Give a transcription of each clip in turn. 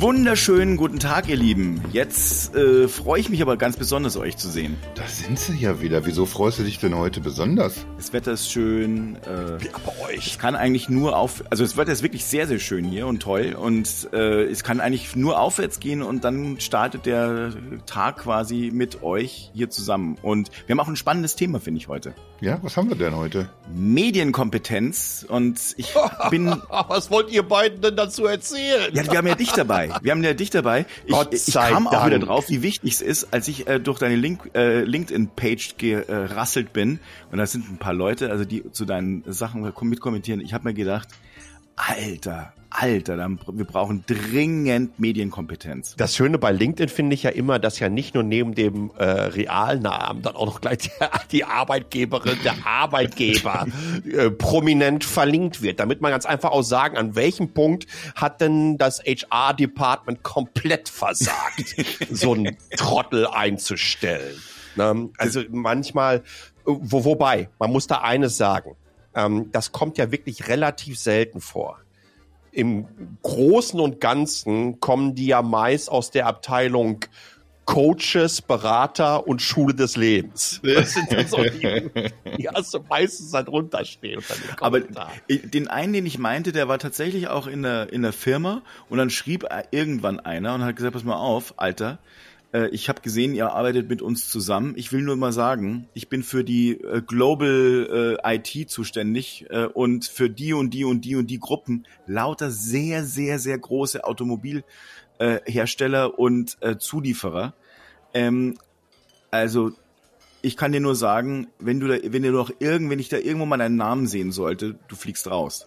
Wunderschönen guten Tag, ihr Lieben. Jetzt äh, freue ich mich aber ganz besonders, euch zu sehen. Da sind sie ja wieder. Wieso freust du dich denn heute besonders? Das Wetter ist schön. Äh, Ja, bei euch. es kann eigentlich nur auf, also das Wetter ist wirklich sehr, sehr schön hier und toll und äh, es kann eigentlich nur aufwärts gehen und dann startet der Tag quasi mit euch hier zusammen. Und wir haben auch ein spannendes Thema, finde ich, heute. Ja, was haben wir denn heute? Medienkompetenz und ich bin Was wollt ihr beiden denn dazu erzählen? Ja, wir haben ja dich dabei. Wir haben ja dich dabei. Ich, ich kam auch Dank. wieder drauf, wie wichtig es ist, als ich äh, durch deine Link, äh, LinkedIn-Page gerasselt bin. Und da sind ein paar Leute, also die zu deinen Sachen mitkommentieren. Ich habe mir gedacht, Alter, Alter, dann, wir brauchen dringend Medienkompetenz. Das Schöne bei LinkedIn finde ich ja immer, dass ja nicht nur neben dem äh, Realnamen dann auch noch gleich die, die Arbeitgeberin, der Arbeitgeber äh, prominent verlinkt wird, damit man ganz einfach auch sagen, an welchem Punkt hat denn das HR-Department komplett versagt, so einen Trottel einzustellen. Ne? Also manchmal, wo, wobei, man muss da eines sagen, ähm, das kommt ja wirklich relativ selten vor im Großen und Ganzen kommen die ja meist aus der Abteilung Coaches, Berater und Schule des Lebens. Das sind dann so die, die hast du meistens da drunter stehen. unter den Aber den einen, den ich meinte, der war tatsächlich auch in der, in der Firma und dann schrieb irgendwann einer und hat gesagt, pass mal auf, Alter, äh, ich habe gesehen, ihr arbeitet mit uns zusammen. Ich will nur mal sagen, ich bin für die äh, Global äh, IT zuständig äh, und für die und die und die und die Gruppen lauter sehr, sehr, sehr große Automobilhersteller Hersteller und äh, Zulieferer. Ähm, also ich kann dir nur sagen, wenn du da, wenn du noch irgend, wenn ich da irgendwo mal deinen Namen sehen sollte, du fliegst raus.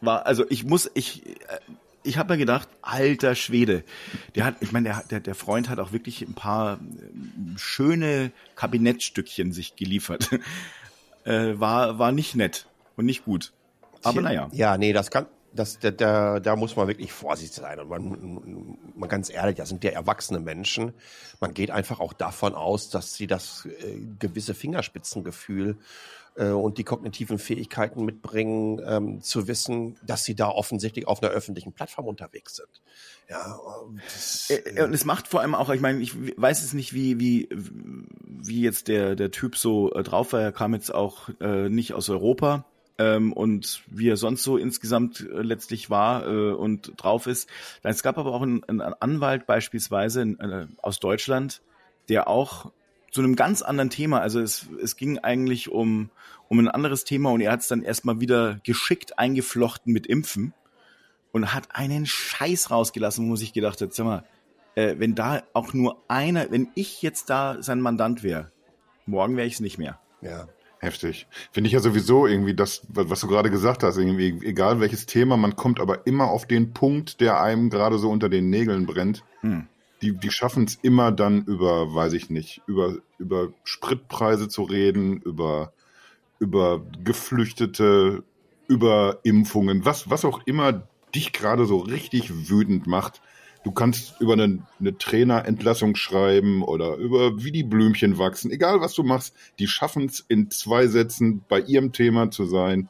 War, also ich muss, ich, äh, ich habe mir gedacht, alter Schwede, der hat, ich meine, der, der, der Freund hat auch wirklich ein paar ähm, schöne Kabinettstückchen sich geliefert. äh, war, war nicht nett und nicht gut. Aber naja. Ja, nee, das kann, das, da, da, da muss man wirklich vorsichtig sein. Und man, man ganz ehrlich, das sind ja erwachsene Menschen. Man geht einfach auch davon aus, dass sie das äh, gewisse Fingerspitzengefühl äh, und die kognitiven Fähigkeiten mitbringen, ähm, zu wissen, dass sie da offensichtlich auf einer öffentlichen Plattform unterwegs sind. Ja, und das, Äh, Und es macht vor allem auch, ich meine, ich weiß es nicht, wie, wie, wie jetzt der, der Typ so äh, drauf war. Er kam jetzt auch äh, nicht aus Europa ähm, und wie er sonst so insgesamt äh, letztlich war äh, und drauf ist. Es gab aber auch einen, einen Anwalt beispielsweise in, äh, aus Deutschland, der auch zu einem ganz anderen Thema, also es, es ging eigentlich um, um ein anderes Thema und er hat es dann erstmal wieder geschickt eingeflochten mit Impfen und hat einen Scheiß rausgelassen, wo sich gedacht hat, sag mal, äh, wenn da auch nur einer, wenn ich jetzt da sein Mandant wäre, morgen wäre ich es nicht mehr. ja. Heftig. Finde ich ja sowieso irgendwie das, was was du gerade gesagt hast, irgendwie, egal welches Thema, man kommt aber immer auf den Punkt, der einem gerade so unter den Nägeln brennt. Hm. Die, die schaffen es immer dann über, weiß ich nicht, über, über Spritpreise zu reden, über, über Geflüchtete, über Impfungen, was, was auch immer dich gerade so richtig wütend macht. Du kannst über eine, eine Trainerentlassung schreiben oder über wie die Blümchen wachsen. Egal was du machst, die schaffen es in zwei Sätzen bei ihrem Thema zu sein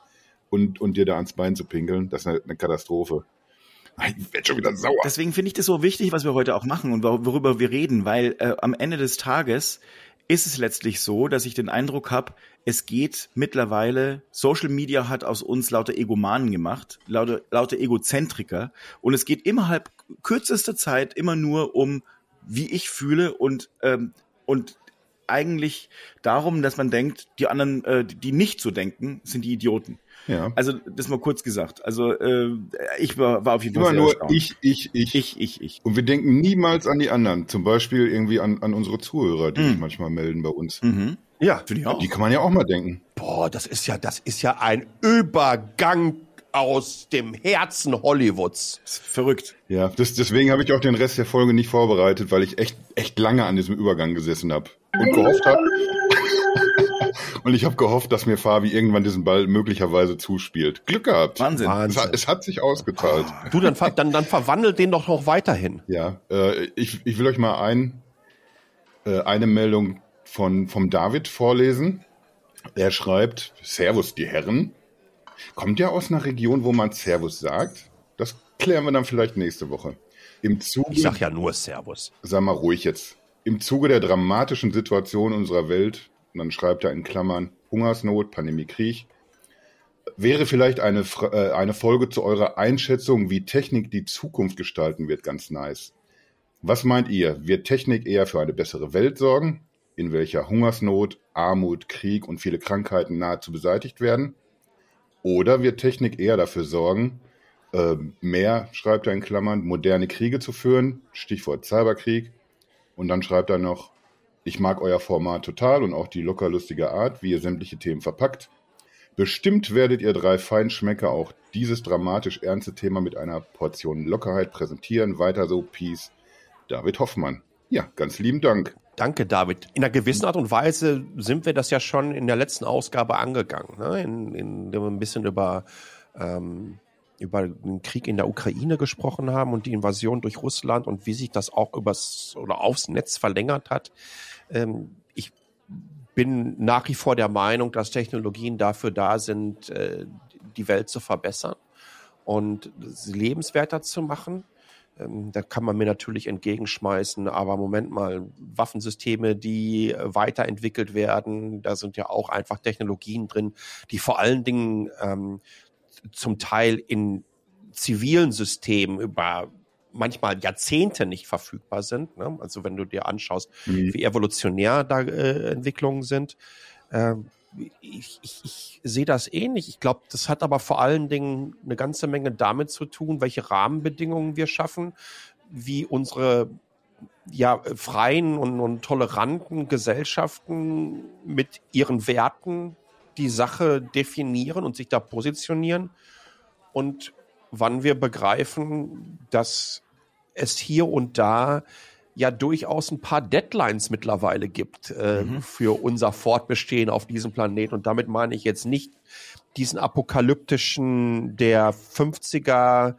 und, und dir da ans Bein zu pinkeln. Das ist eine, eine Katastrophe. Ich werde schon wieder sauer. Deswegen finde ich das so wichtig, was wir heute auch machen und wor- worüber wir reden, weil äh, am Ende des Tages ist es letztlich so, dass ich den Eindruck habe, es geht mittlerweile, Social Media hat aus uns lauter Egomanen gemacht, lauter, lauter Egozentriker und es geht innerhalb kürzester Zeit immer nur um, wie ich fühle und, ähm, und eigentlich darum, dass man denkt, die anderen, äh, die nicht so denken, sind die Idioten. Ja. Also das mal kurz gesagt. Also äh, ich war, war auf jeden Fall Immer sehr nur erstaunt. ich, ich, ich. Ich, ich, ich. Und wir denken niemals an die anderen. Zum Beispiel irgendwie an, an unsere Zuhörer, die Mhm. sich manchmal melden bei uns. Mhm. Ja, Finde ich auch. Die kann man ja auch mal denken. boah, das ist ja, das ist ja ein Übergang aus dem Herzen Hollywoods. Verrückt. Ja, das, deswegen habe ich auch den Rest der Folge nicht vorbereitet, weil ich echt, echt lange an diesem Übergang gesessen habe und gehofft habe. Und ich habe gehofft, dass mir Fabi irgendwann diesen Ball möglicherweise zuspielt. Glück gehabt. Wahnsinn. Es hat, es hat sich ausgezahlt. Du, dann, dann, dann verwandelt den doch noch weiterhin. Ja, äh, ich, ich will euch mal ein, äh, eine Meldung von, vom David vorlesen. Er schreibt, Servus, die Herren. Kommt ja aus einer Region, wo man Servus sagt. Das klären wir dann vielleicht nächste Woche. Im Zuge, ich sag ja nur Servus. Sag mal ruhig jetzt. Im Zuge der dramatischen Situation unserer Welt, und dann schreibt er in Klammern Hungersnot, Pandemie, Krieg, wäre vielleicht eine, äh, eine Folge zu eurer Einschätzung, wie Technik die Zukunft gestalten wird, ganz nice. Was meint ihr? Wird Technik eher für eine bessere Welt sorgen, in welcher Hungersnot, Armut, Krieg und viele Krankheiten nahezu beseitigt werden? Oder wird Technik eher dafür sorgen, äh, mehr, schreibt er in Klammern, moderne Kriege zu führen, Stichwort Cyberkrieg. Und dann schreibt er noch, ich mag euer Format total und auch die locker lustige Art, wie ihr sämtliche Themen verpackt. Bestimmt werdet ihr drei Feinschmecker auch dieses dramatisch ernste Thema mit einer Portion Lockerheit präsentieren. Weiter so, Peace. David Hoffmann. Ja, ganz lieben Dank. Danke, David. In einer gewissen Art und Weise sind wir das ja schon in der letzten Ausgabe angegangen, ne? in, in, in wir ein bisschen über, ähm, über den Krieg in der Ukraine gesprochen haben und die Invasion durch Russland und wie sich das auch übers oder aufs Netz verlängert hat. Ähm, ich bin nach wie vor der Meinung, dass Technologien dafür da sind, äh, die Welt zu verbessern und sie lebenswerter zu machen. Ähm, da kann man mir natürlich entgegenschmeißen, aber Moment mal, Waffensysteme, die äh, weiterentwickelt werden, da sind ja auch einfach Technologien drin, die vor allen Dingen ähm, zum Teil in zivilen Systemen über manchmal Jahrzehnte nicht verfügbar sind. Ne? Also wenn du dir anschaust, mhm. wie evolutionär da äh, Entwicklungen sind. Ähm, ich, ich, ich sehe das ähnlich. Ich glaube, das hat aber vor allen Dingen eine ganze Menge damit zu tun, welche Rahmenbedingungen wir schaffen, wie unsere ja, freien und, und toleranten Gesellschaften mit ihren Werten die Sache definieren und sich da positionieren und wann wir begreifen, dass es hier und da ja durchaus ein paar Deadlines mittlerweile gibt äh, mhm. für unser Fortbestehen auf diesem Planeten. Und damit meine ich jetzt nicht diesen apokalyptischen der 50er,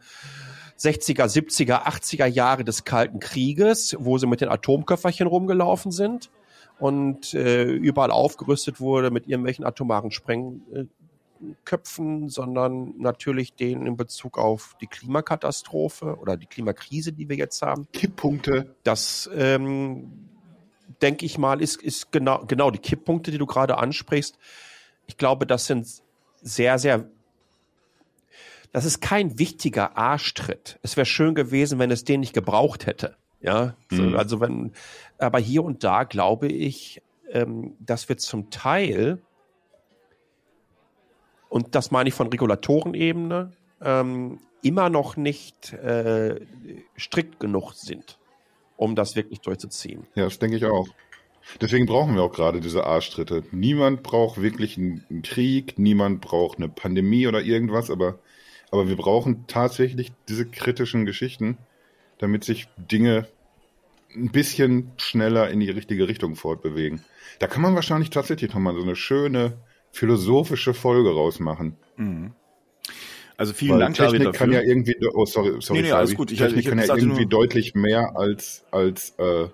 60er, 70er, 80er Jahre des Kalten Krieges, wo sie mit den Atomköfferchen rumgelaufen sind und äh, überall aufgerüstet wurde mit irgendwelchen atomaren Spreng Köpfen, sondern natürlich den in Bezug auf die Klimakatastrophe oder die Klimakrise, die wir jetzt haben. Kipppunkte. Das ähm, denke ich mal, ist, ist genau, genau die Kipppunkte, die du gerade ansprichst. Ich glaube, das sind sehr, sehr das ist kein wichtiger Arschtritt. Es wäre schön gewesen, wenn es den nicht gebraucht hätte. Ja, mhm. also wenn, aber hier und da glaube ich, ähm, dass wir zum Teil und das meine ich von Regulatorenebene, ähm, immer noch nicht äh, strikt genug sind, um das wirklich durchzuziehen. Ja, das denke ich auch. Deswegen brauchen wir auch gerade diese Arschtritte. Niemand braucht wirklich einen Krieg, niemand braucht eine Pandemie oder irgendwas, aber, aber wir brauchen tatsächlich diese kritischen Geschichten, damit sich Dinge ein bisschen schneller in die richtige Richtung fortbewegen. Da kann man wahrscheinlich tatsächlich nochmal so eine schöne philosophische Folge rausmachen. Mhm. Also vielen Weil Dank, Technik David, kann ja irgendwie, oh sorry, sorry, nee, nee, alles gut. Ich, Technik ich, ich, kann ja irgendwie deutlich mehr als als äh,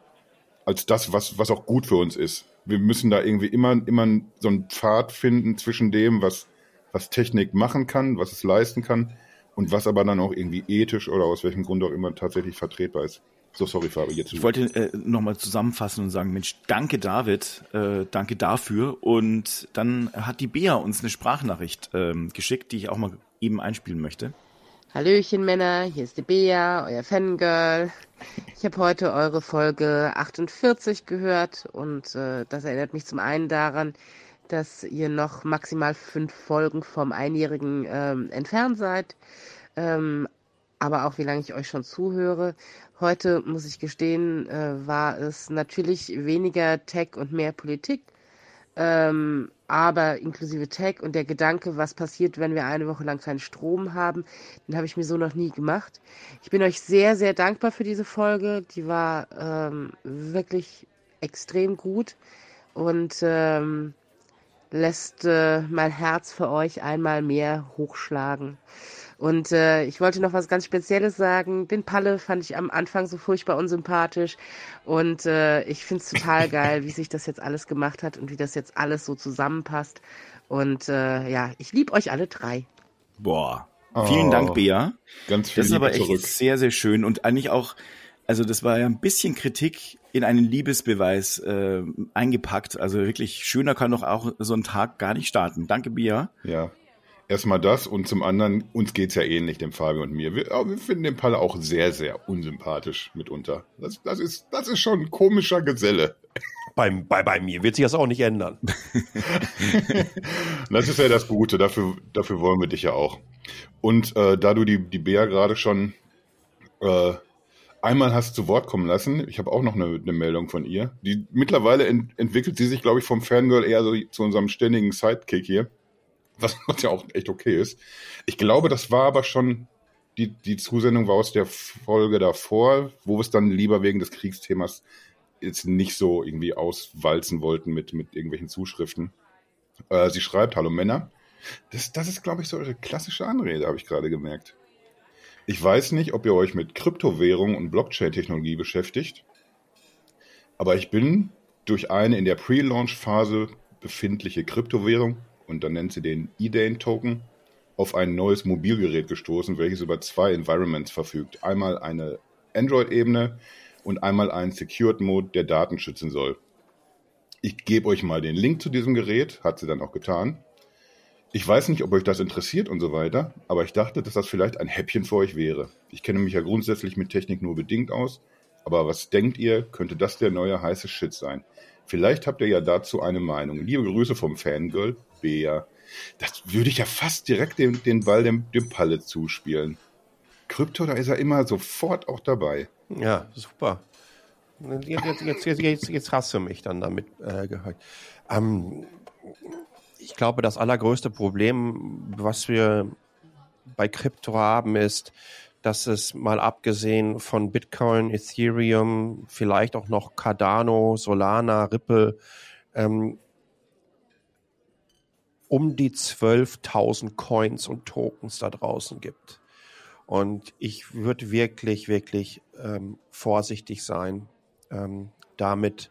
als das, was was auch gut für uns ist. Wir müssen da irgendwie immer immer so einen Pfad finden zwischen dem, was was Technik machen kann, was es leisten kann und was aber dann auch irgendwie ethisch oder aus welchem Grund auch immer tatsächlich vertretbar ist. So, sorry, Fabi, jetzt. Ich wollte äh, nochmal zusammenfassen und sagen, Mensch, danke David, äh, danke dafür. Und dann hat die Bea uns eine Sprachnachricht ähm, geschickt, die ich auch mal eben einspielen möchte. Hallöchen Männer, hier ist die Bea, euer Fangirl. Ich habe heute eure Folge 48 gehört und äh, das erinnert mich zum einen daran, dass ihr noch maximal fünf Folgen vom Einjährigen ähm, entfernt seid. Ähm, aber auch wie lange ich euch schon zuhöre. Heute, muss ich gestehen, äh, war es natürlich weniger Tech und mehr Politik, ähm, aber inklusive Tech und der Gedanke, was passiert, wenn wir eine Woche lang keinen Strom haben, den habe ich mir so noch nie gemacht. Ich bin euch sehr, sehr dankbar für diese Folge. Die war ähm, wirklich extrem gut und ähm, lässt äh, mein Herz für euch einmal mehr hochschlagen. Und äh, ich wollte noch was ganz Spezielles sagen. Den Palle fand ich am Anfang so furchtbar unsympathisch. Und äh, ich finde es total geil, wie sich das jetzt alles gemacht hat und wie das jetzt alles so zusammenpasst. Und äh, ja, ich liebe euch alle drei. Boah, Vielen Oh, Dank, Bea. Ganz viel Das ist Liebe aber echt zurück. sehr, sehr schön und eigentlich auch, also das war ja ein bisschen Kritik in einen Liebesbeweis äh, eingepackt. Also wirklich schöner kann doch auch so ein Tag gar nicht starten. Danke, Bia. Ja. Erstmal das und zum anderen, uns geht's ja ähnlich, dem Fabio und mir. Wir, aber wir finden den Palle auch sehr, sehr unsympathisch mitunter. Das, das, ist, das ist schon ein komischer Geselle. Bei, bei, bei mir wird sich das auch nicht ändern. Das ist ja das Gute, dafür, dafür wollen wir dich ja auch. Und äh, da du die, die Bea gerade schon äh, einmal hast zu Wort kommen lassen, ich habe auch noch eine, eine Meldung von ihr. Die mittlerweile ent, entwickelt sie sich, glaube ich, vom Fangirl eher so zu unserem ständigen Sidekick hier. Was, was ja auch echt okay ist. Ich glaube, das war aber schon, die, die Zusendung war aus der Folge davor, wo wir es dann lieber wegen des Kriegsthemas jetzt nicht so irgendwie auswalzen wollten mit, mit irgendwelchen Zuschriften. Äh, sie schreibt, hallo Männer. Das, das ist, glaube ich, so eure klassische Anrede, habe ich gerade gemerkt. Ich weiß nicht, ob ihr euch mit Kryptowährung und Blockchain-Technologie beschäftigt, aber ich bin durch eine in der Pre-Launch-Phase befindliche Kryptowährung, und dann nennt sie den E-Dane-Token, auf ein neues Mobilgerät gestoßen, welches über zwei Environments verfügt. Einmal eine Android-Ebene und einmal einen Secured-Mode, der Daten schützen soll. Ich gebe euch mal den Link zu diesem Gerät, hat sie dann auch getan. Ich weiß nicht, ob euch das interessiert und so weiter, aber ich dachte, dass das vielleicht ein Häppchen für euch wäre. Ich kenne mich ja grundsätzlich mit Technik nur bedingt aus, aber was denkt ihr, könnte das der neue heiße Shit sein? Vielleicht habt ihr ja dazu eine Meinung. Liebe Grüße vom Fangirl, Bea. Das würde ich ja fast direkt den, den Ball dem, dem Palle zuspielen. Krypto, da ist er immer sofort auch dabei. Ja, super. Jetzt, jetzt, jetzt, jetzt, jetzt, du mich dann damit äh, gehört. Ähm, ich glaube, das allergrößte Problem, was wir bei Krypto haben, ist, dass es mal abgesehen von Bitcoin, Ethereum, vielleicht auch noch Cardano, Solana, Ripple, ähm, um die 12.000 Coins und Tokens da draußen gibt. Und ich würde wirklich, wirklich ähm, vorsichtig sein, ähm, damit,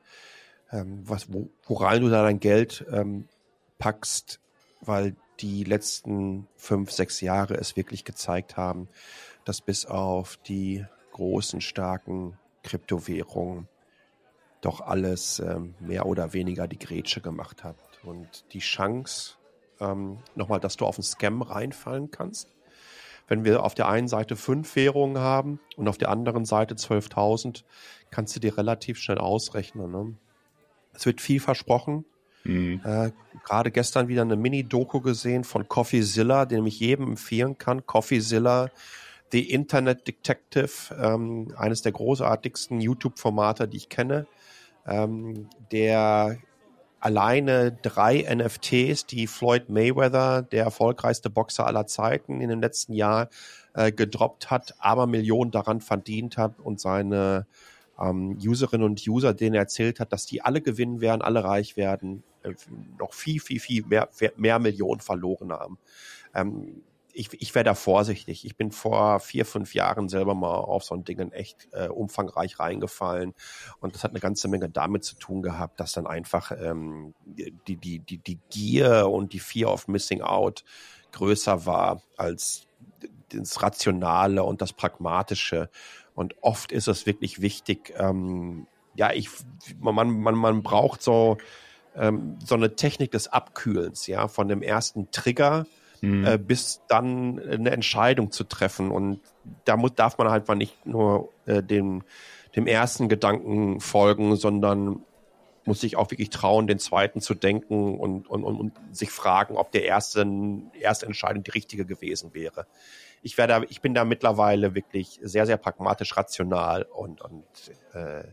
ähm, was, wo, woran du da dein Geld ähm, packst, weil die letzten fünf, sechs Jahre es wirklich gezeigt haben, dass bis auf die großen, starken Kryptowährungen doch alles ähm, mehr oder weniger die Grätsche gemacht hat. Und die Chance, ähm, nochmal, dass du auf einen Scam reinfallen kannst, wenn wir auf der einen Seite fünf Währungen haben und auf der anderen Seite 12.000, kannst du dir relativ schnell ausrechnen. Ne? Es wird viel versprochen. Mhm. Äh, Gerade gestern wieder eine Mini-Doku gesehen von CoffeeZilla, den ich jedem empfehlen kann. CoffeeZilla, The Internet Detective, ähm, eines der großartigsten YouTube-Formate, die ich kenne, ähm, der alleine drei NFTs, die Floyd Mayweather, der erfolgreichste Boxer aller Zeiten, in dem letzten Jahr äh, gedroppt hat, aber Millionen daran verdient hat und seine ähm, Userinnen und User, denen er erzählt hat, dass die alle gewinnen werden, alle reich werden, äh, noch viel, viel, viel mehr, mehr Millionen verloren haben. Ähm, ich, ich wäre da vorsichtig. Ich bin vor vier, fünf Jahren selber mal auf so ein Ding echt äh, umfangreich reingefallen. Und das hat eine ganze Menge damit zu tun gehabt, dass dann einfach ähm, die, die, die, die Gier und die Fear of Missing Out größer war als das Rationale und das Pragmatische. Und oft ist es wirklich wichtig, ähm, ja, ich, man, man, man braucht so, ähm, so eine Technik des Abkühlens, ja, von dem ersten Trigger Mhm. äh, bis dann eine Entscheidung zu treffen. Und da muss, darf man halt mal nicht nur äh, dem, dem ersten Gedanken folgen, sondern muss sich auch wirklich trauen, den zweiten zu denken und, und, und, und sich fragen, ob der erste, erste Entscheidung die richtige gewesen wäre. Ich, werde, ich bin da mittlerweile wirklich sehr, sehr pragmatisch, rational und, und äh,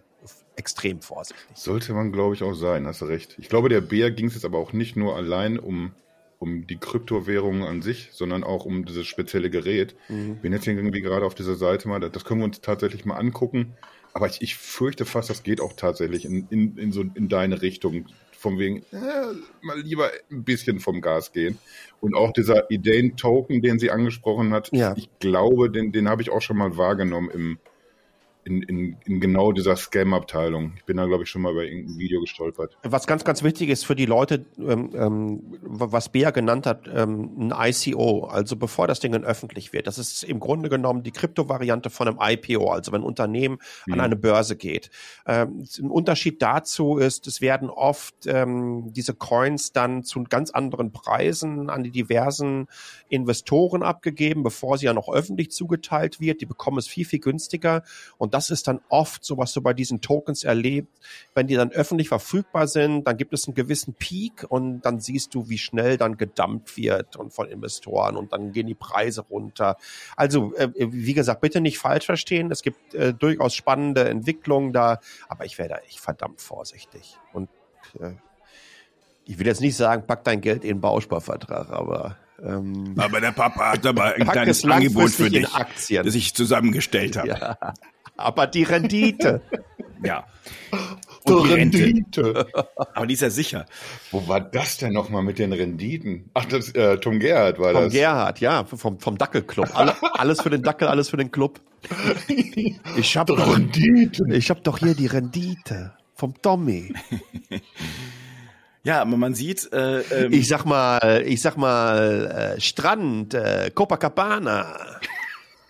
extrem vorsichtig. Sollte man, glaube ich, auch sein, hast du recht. Ich glaube, der Bär ging es jetzt aber auch nicht nur allein um, um die Kryptowährungen an sich, sondern auch um dieses spezielle Gerät. Mhm. Bin jetzt irgendwie gerade auf dieser Seite mal, das können wir uns tatsächlich mal angucken. Aber ich, ich fürchte fast, das geht auch tatsächlich in, in, in, so, in deine Richtung. Von wegen, äh, mal lieber ein bisschen vom Gas gehen. Und auch dieser Ideen-Token, den sie angesprochen hat, Ja. ich glaube, den, den habe ich auch schon mal wahrgenommen im, in, in, in genau dieser Scam-Abteilung. Ich bin da, glaube ich, schon mal bei irgendeinem Video gestolpert. Was ganz, ganz wichtig ist für die Leute, ähm, ähm, was Bea genannt hat, ähm, ein ICO, also bevor das Ding dann öffentlich wird. Das ist im Grunde genommen die Kryptovariante von einem IPO, also wenn ein Unternehmen mhm. an eine Börse geht. Ähm, ein Unterschied dazu ist, es werden oft ähm, diese Coins dann zu ganz anderen Preisen an die diversen Investoren abgegeben, bevor sie ja noch öffentlich zugeteilt wird. Die bekommen es viel, viel günstiger. Und das ist dann oft so, was du bei diesen Tokens erlebst. Wenn die dann öffentlich verfügbar sind, dann gibt es einen gewissen Peak und dann siehst du, wie schnell dann gedumpt wird und von Investoren und dann gehen die Preise runter. Also, äh, wie gesagt, bitte nicht falsch verstehen. Es gibt äh, durchaus spannende Entwicklungen da, aber ich wäre da echt verdammt vorsichtig. Und äh, ich will jetzt nicht sagen, pack dein Geld in den Bausparvertrag, aber ähm, aber der Papa hat aber ein kleines Angebot für dich, das ich zusammengestellt habe. Ja, aber die Rendite. ja. Und die Rendite. Aber die ist ja sicher. Wo war das denn nochmal mit den Renditen? Ach, das äh, Tom Gerhardt war Tom das. Tom Gerhardt, ja, vom, vom Dackelclub. Alle, alles für den Dackel, alles für den Club. Ich hab doch, Rendite. Ich hab doch hier die Rendite vom Tommy. Ja, aber man sieht. Äh, ähm, ich sag mal, ich sag mal, äh, Strand, äh, Copacabana.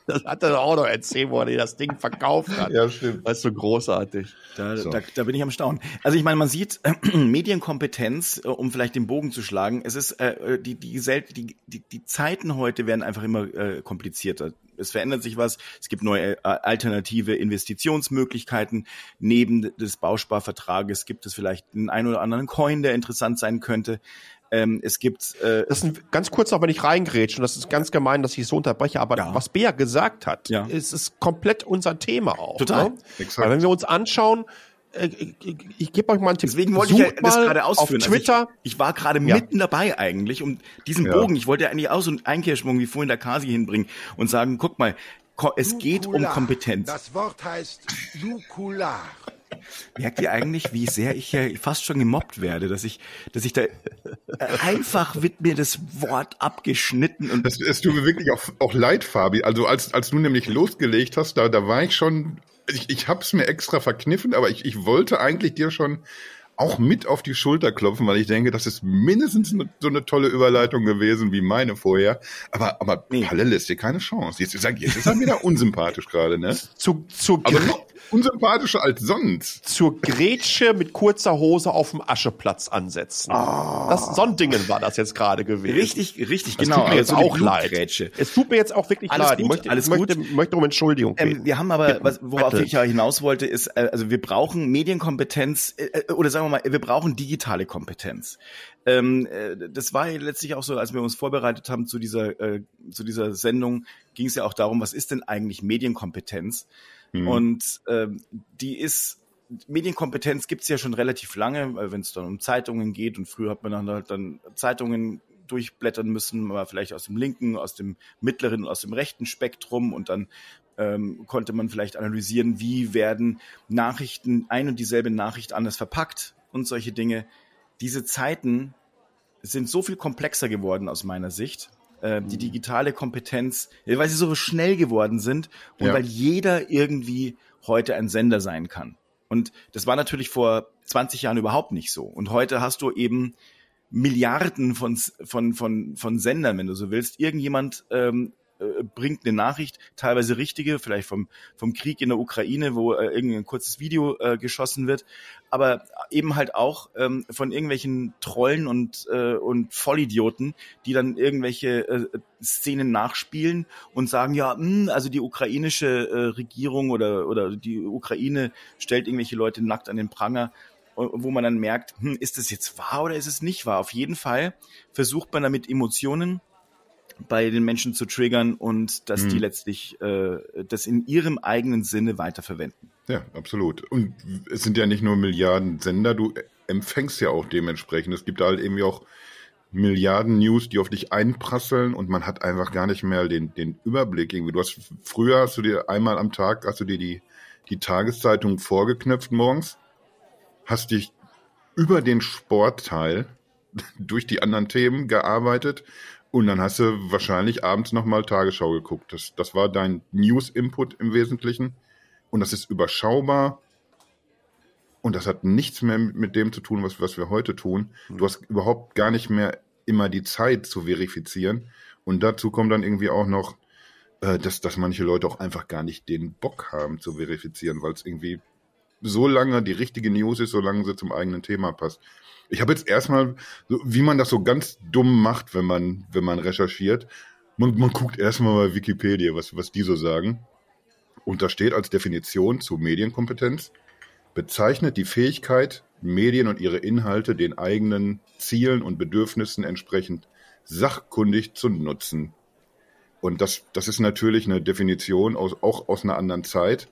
Das hat er auch noch erzählt, wo er das Ding verkauft hat. Ja, stimmt. Das ist so großartig. Da, so. da, da bin ich am Staunen. Also ich meine, man sieht äh, Medienkompetenz, äh, um vielleicht den Bogen zu schlagen. Es ist äh, äh die die, die die die Zeiten heute werden einfach immer äh, komplizierter. Es verändert sich was. Es gibt neue äh, alternative Investitionsmöglichkeiten. Neben des Bausparvertrages gibt es vielleicht einen ein oder anderen Coin, der interessant sein könnte. Ähm, es gibt. Äh, das ist ein, ganz kurz noch, wenn ich reingrätsche, und das ist ganz gemein, dass ich so unterbreche, aber ja. was Bea gesagt hat, ja. ist, ist komplett unser Thema auch. Total. Ne? Weil wenn wir uns anschauen, äh, ich, ich gebe euch mal einen Tipp. Deswegen wollte Sucht ich ja das gerade ausführen. Auf Twitter. Also ich, ich, war gerade ja. mitten dabei eigentlich, um diesen Bogen, ich wollte ja eigentlich auch so einen Einkehrschwung wie vorhin der Kasi hinbringen und sagen, guck mal, es geht um Kompetenz. Das Wort heißt Jukular. Merkt ihr eigentlich, wie sehr ich hier fast schon gemobbt werde, dass ich, dass ich da einfach wird mir das Wort abgeschnitten und das, es tut mir wirklich auch, auch leid, Fabi. Also als als du nämlich losgelegt hast, da da war ich schon, ich, ich hab's mir extra verkniffen, aber ich, ich wollte eigentlich dir schon auch mit auf die Schulter klopfen, weil ich denke, das ist mindestens so eine tolle Überleitung gewesen wie meine vorher. Aber, aber nee. Palle lässt dir keine Chance. Jetzt, jetzt ist er wieder unsympathisch gerade, ne? Zu, zu also unsympathischer als sonst. Zur Grätsche mit kurzer Hose auf dem Ascheplatz ansetzen. Oh. Das Sondingen war das jetzt gerade gewesen. Richtig, richtig, das genau. Tut mir jetzt also auch leid. Es tut mir jetzt auch wirklich alles leid. Gut, ich möchte, alles ich möchte, gut. möchte um Entschuldigung ähm, Wir haben aber, was, worauf Bitte. ich ja hinaus wollte, ist, äh, also wir brauchen Medienkompetenz, äh, äh, oder sagen wir mal, wir brauchen digitale Kompetenz. Ähm, äh, das war ja letztlich auch so, als wir uns vorbereitet haben zu dieser, äh, zu dieser Sendung, ging es ja auch darum, was ist denn eigentlich Medienkompetenz? Mhm. Und ähm, die ist Medienkompetenz gibt's ja schon relativ lange, wenn es dann um Zeitungen geht. Und früher hat man dann halt dann Zeitungen durchblättern müssen, mal vielleicht aus dem linken, aus dem mittleren aus dem rechten Spektrum. Und dann ähm, konnte man vielleicht analysieren, wie werden Nachrichten, ein und dieselbe Nachricht anders verpackt und solche Dinge. Diese Zeiten sind so viel komplexer geworden aus meiner Sicht. Äh, die mhm. digitale Kompetenz, weil sie so schnell geworden sind und ja. weil jeder irgendwie heute ein Sender sein kann. Und das war natürlich vor 20 Jahren überhaupt nicht so. Und heute hast du eben Milliarden von, von, von, von Sendern, wenn du so willst. Irgendjemand ähm, äh, bringt eine Nachricht, teilweise richtige, vielleicht vom, vom Krieg in der Ukraine, wo äh, irgendein kurzes Video äh, geschossen wird, aber eben halt auch ähm, von irgendwelchen Trollen und, äh, und Vollidioten, die dann irgendwelche äh, Szenen nachspielen und sagen, ja, mh, hm, also die ukrainische äh, Regierung oder, oder die Ukraine stellt irgendwelche Leute nackt an den Pranger wo man dann merkt, hm, ist das jetzt wahr oder ist es nicht wahr? Auf jeden Fall versucht man damit Emotionen bei den Menschen zu triggern und dass mhm. die letztlich äh, das in ihrem eigenen Sinne weiterverwenden. Ja, absolut. Und es sind ja nicht nur Milliarden Sender, du empfängst ja auch dementsprechend. Es gibt halt eben auch Milliarden News, die auf dich einprasseln und man hat einfach gar nicht mehr den, den Überblick irgendwie. Du hast früher hast du dir einmal am Tag hast du dir die, die Tageszeitung vorgeknöpft morgens, hast dich über den Sportteil durch die anderen Themen gearbeitet und dann hast du wahrscheinlich abends nochmal Tagesschau geguckt. Das, das war dein News-Input im Wesentlichen. und das ist überschaubar und das hat nichts mehr mit, dem zu tun, was, was wir heute tun. Du hast überhaupt gar nicht mehr immer die Zeit zu verifizieren und dazu kommt dann irgendwie auch noch, äh, dass, dass manche Leute auch einfach gar nicht den Bock haben zu verifizieren, weil es irgendwie so lange die richtige News ist, solange sie zum eigenen Thema passt. Ich habe jetzt erstmal, so, wie man das so ganz dumm macht, wenn man, wenn man recherchiert. Man, man guckt erstmal bei Wikipedia, was, was die so sagen. Und da steht als Definition zu Medienkompetenz, bezeichnet die Fähigkeit, Medien und ihre Inhalte den eigenen Zielen und Bedürfnissen entsprechend sachkundig zu nutzen. Und das, das ist natürlich eine Definition aus, auch aus einer anderen Zeit,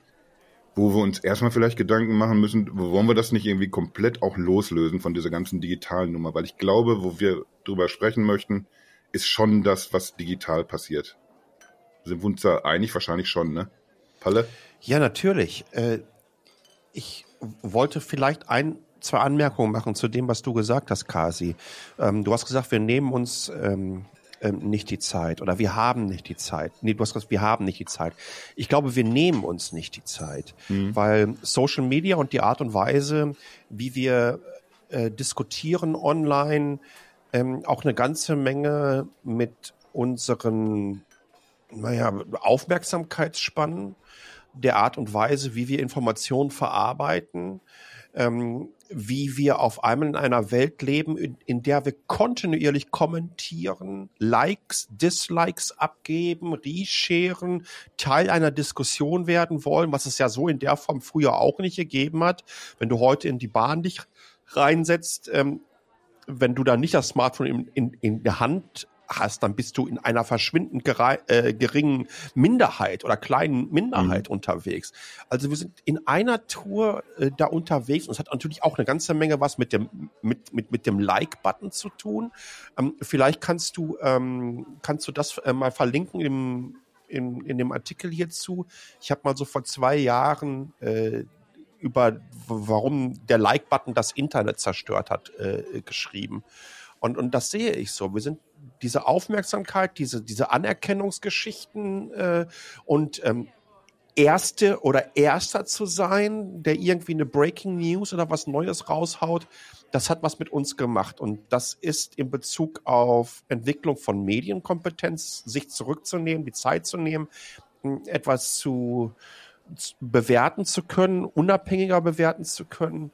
wo wir uns erstmal vielleicht Gedanken machen müssen, wollen wir das nicht irgendwie komplett auch loslösen von dieser ganzen digitalen Nummer? Weil ich glaube, wo wir drüber sprechen möchten, ist schon das, was digital passiert. Sind wir uns da einig? Wahrscheinlich schon, ne? Palle? Ja, natürlich. Äh, ich wollte vielleicht ein, zwei Anmerkungen machen zu dem, was du gesagt hast, Kasi. Ähm, du hast gesagt, wir nehmen uns ähm, nicht die Zeit oder wir haben nicht die Zeit. Nee, du hast gesagt, wir haben nicht die Zeit. Ich glaube, wir nehmen uns nicht die Zeit, mhm. weil Social Media und die Art und Weise, wie wir äh, diskutieren online, ähm, auch eine ganze Menge mit unseren naja, Aufmerksamkeitsspannen, der Art und Weise, wie wir Informationen verarbeiten, ähm, wie wir auf einmal in einer Welt leben, in, in, der wir kontinuierlich kommentieren, Likes, Dislikes abgeben, resharen, Teil einer Diskussion werden wollen, was es ja so in der Form früher auch nicht gegeben hat. Wenn du heute in die Bahn dich reinsetzt, ähm, wenn du da nicht das Smartphone in, in, in der Hand hast, dann bist du in einer verschwindend äh, geringen Minderheit oder kleinen Minderheit mhm. unterwegs. Also wir sind in einer Tour äh, da unterwegs und es hat natürlich auch eine ganze Menge was mit dem mit mit mit dem Like-Button zu tun. Ähm, vielleicht kannst du ähm, kannst du das äh, mal verlinken im in, in dem Artikel hierzu. Ich habe mal so vor zwei Jahren äh, über warum der Like-Button das Internet zerstört hat äh, geschrieben. Und, und das sehe ich so. Wir sind diese Aufmerksamkeit, diese, diese Anerkennungsgeschichten äh, und ähm, Erste oder Erster zu sein, der irgendwie eine Breaking News oder was Neues raushaut, das hat was mit uns gemacht. Und das ist in Bezug auf Entwicklung von Medienkompetenz, sich zurückzunehmen, die Zeit zu nehmen, etwas zu, zu bewerten zu können, unabhängiger bewerten zu können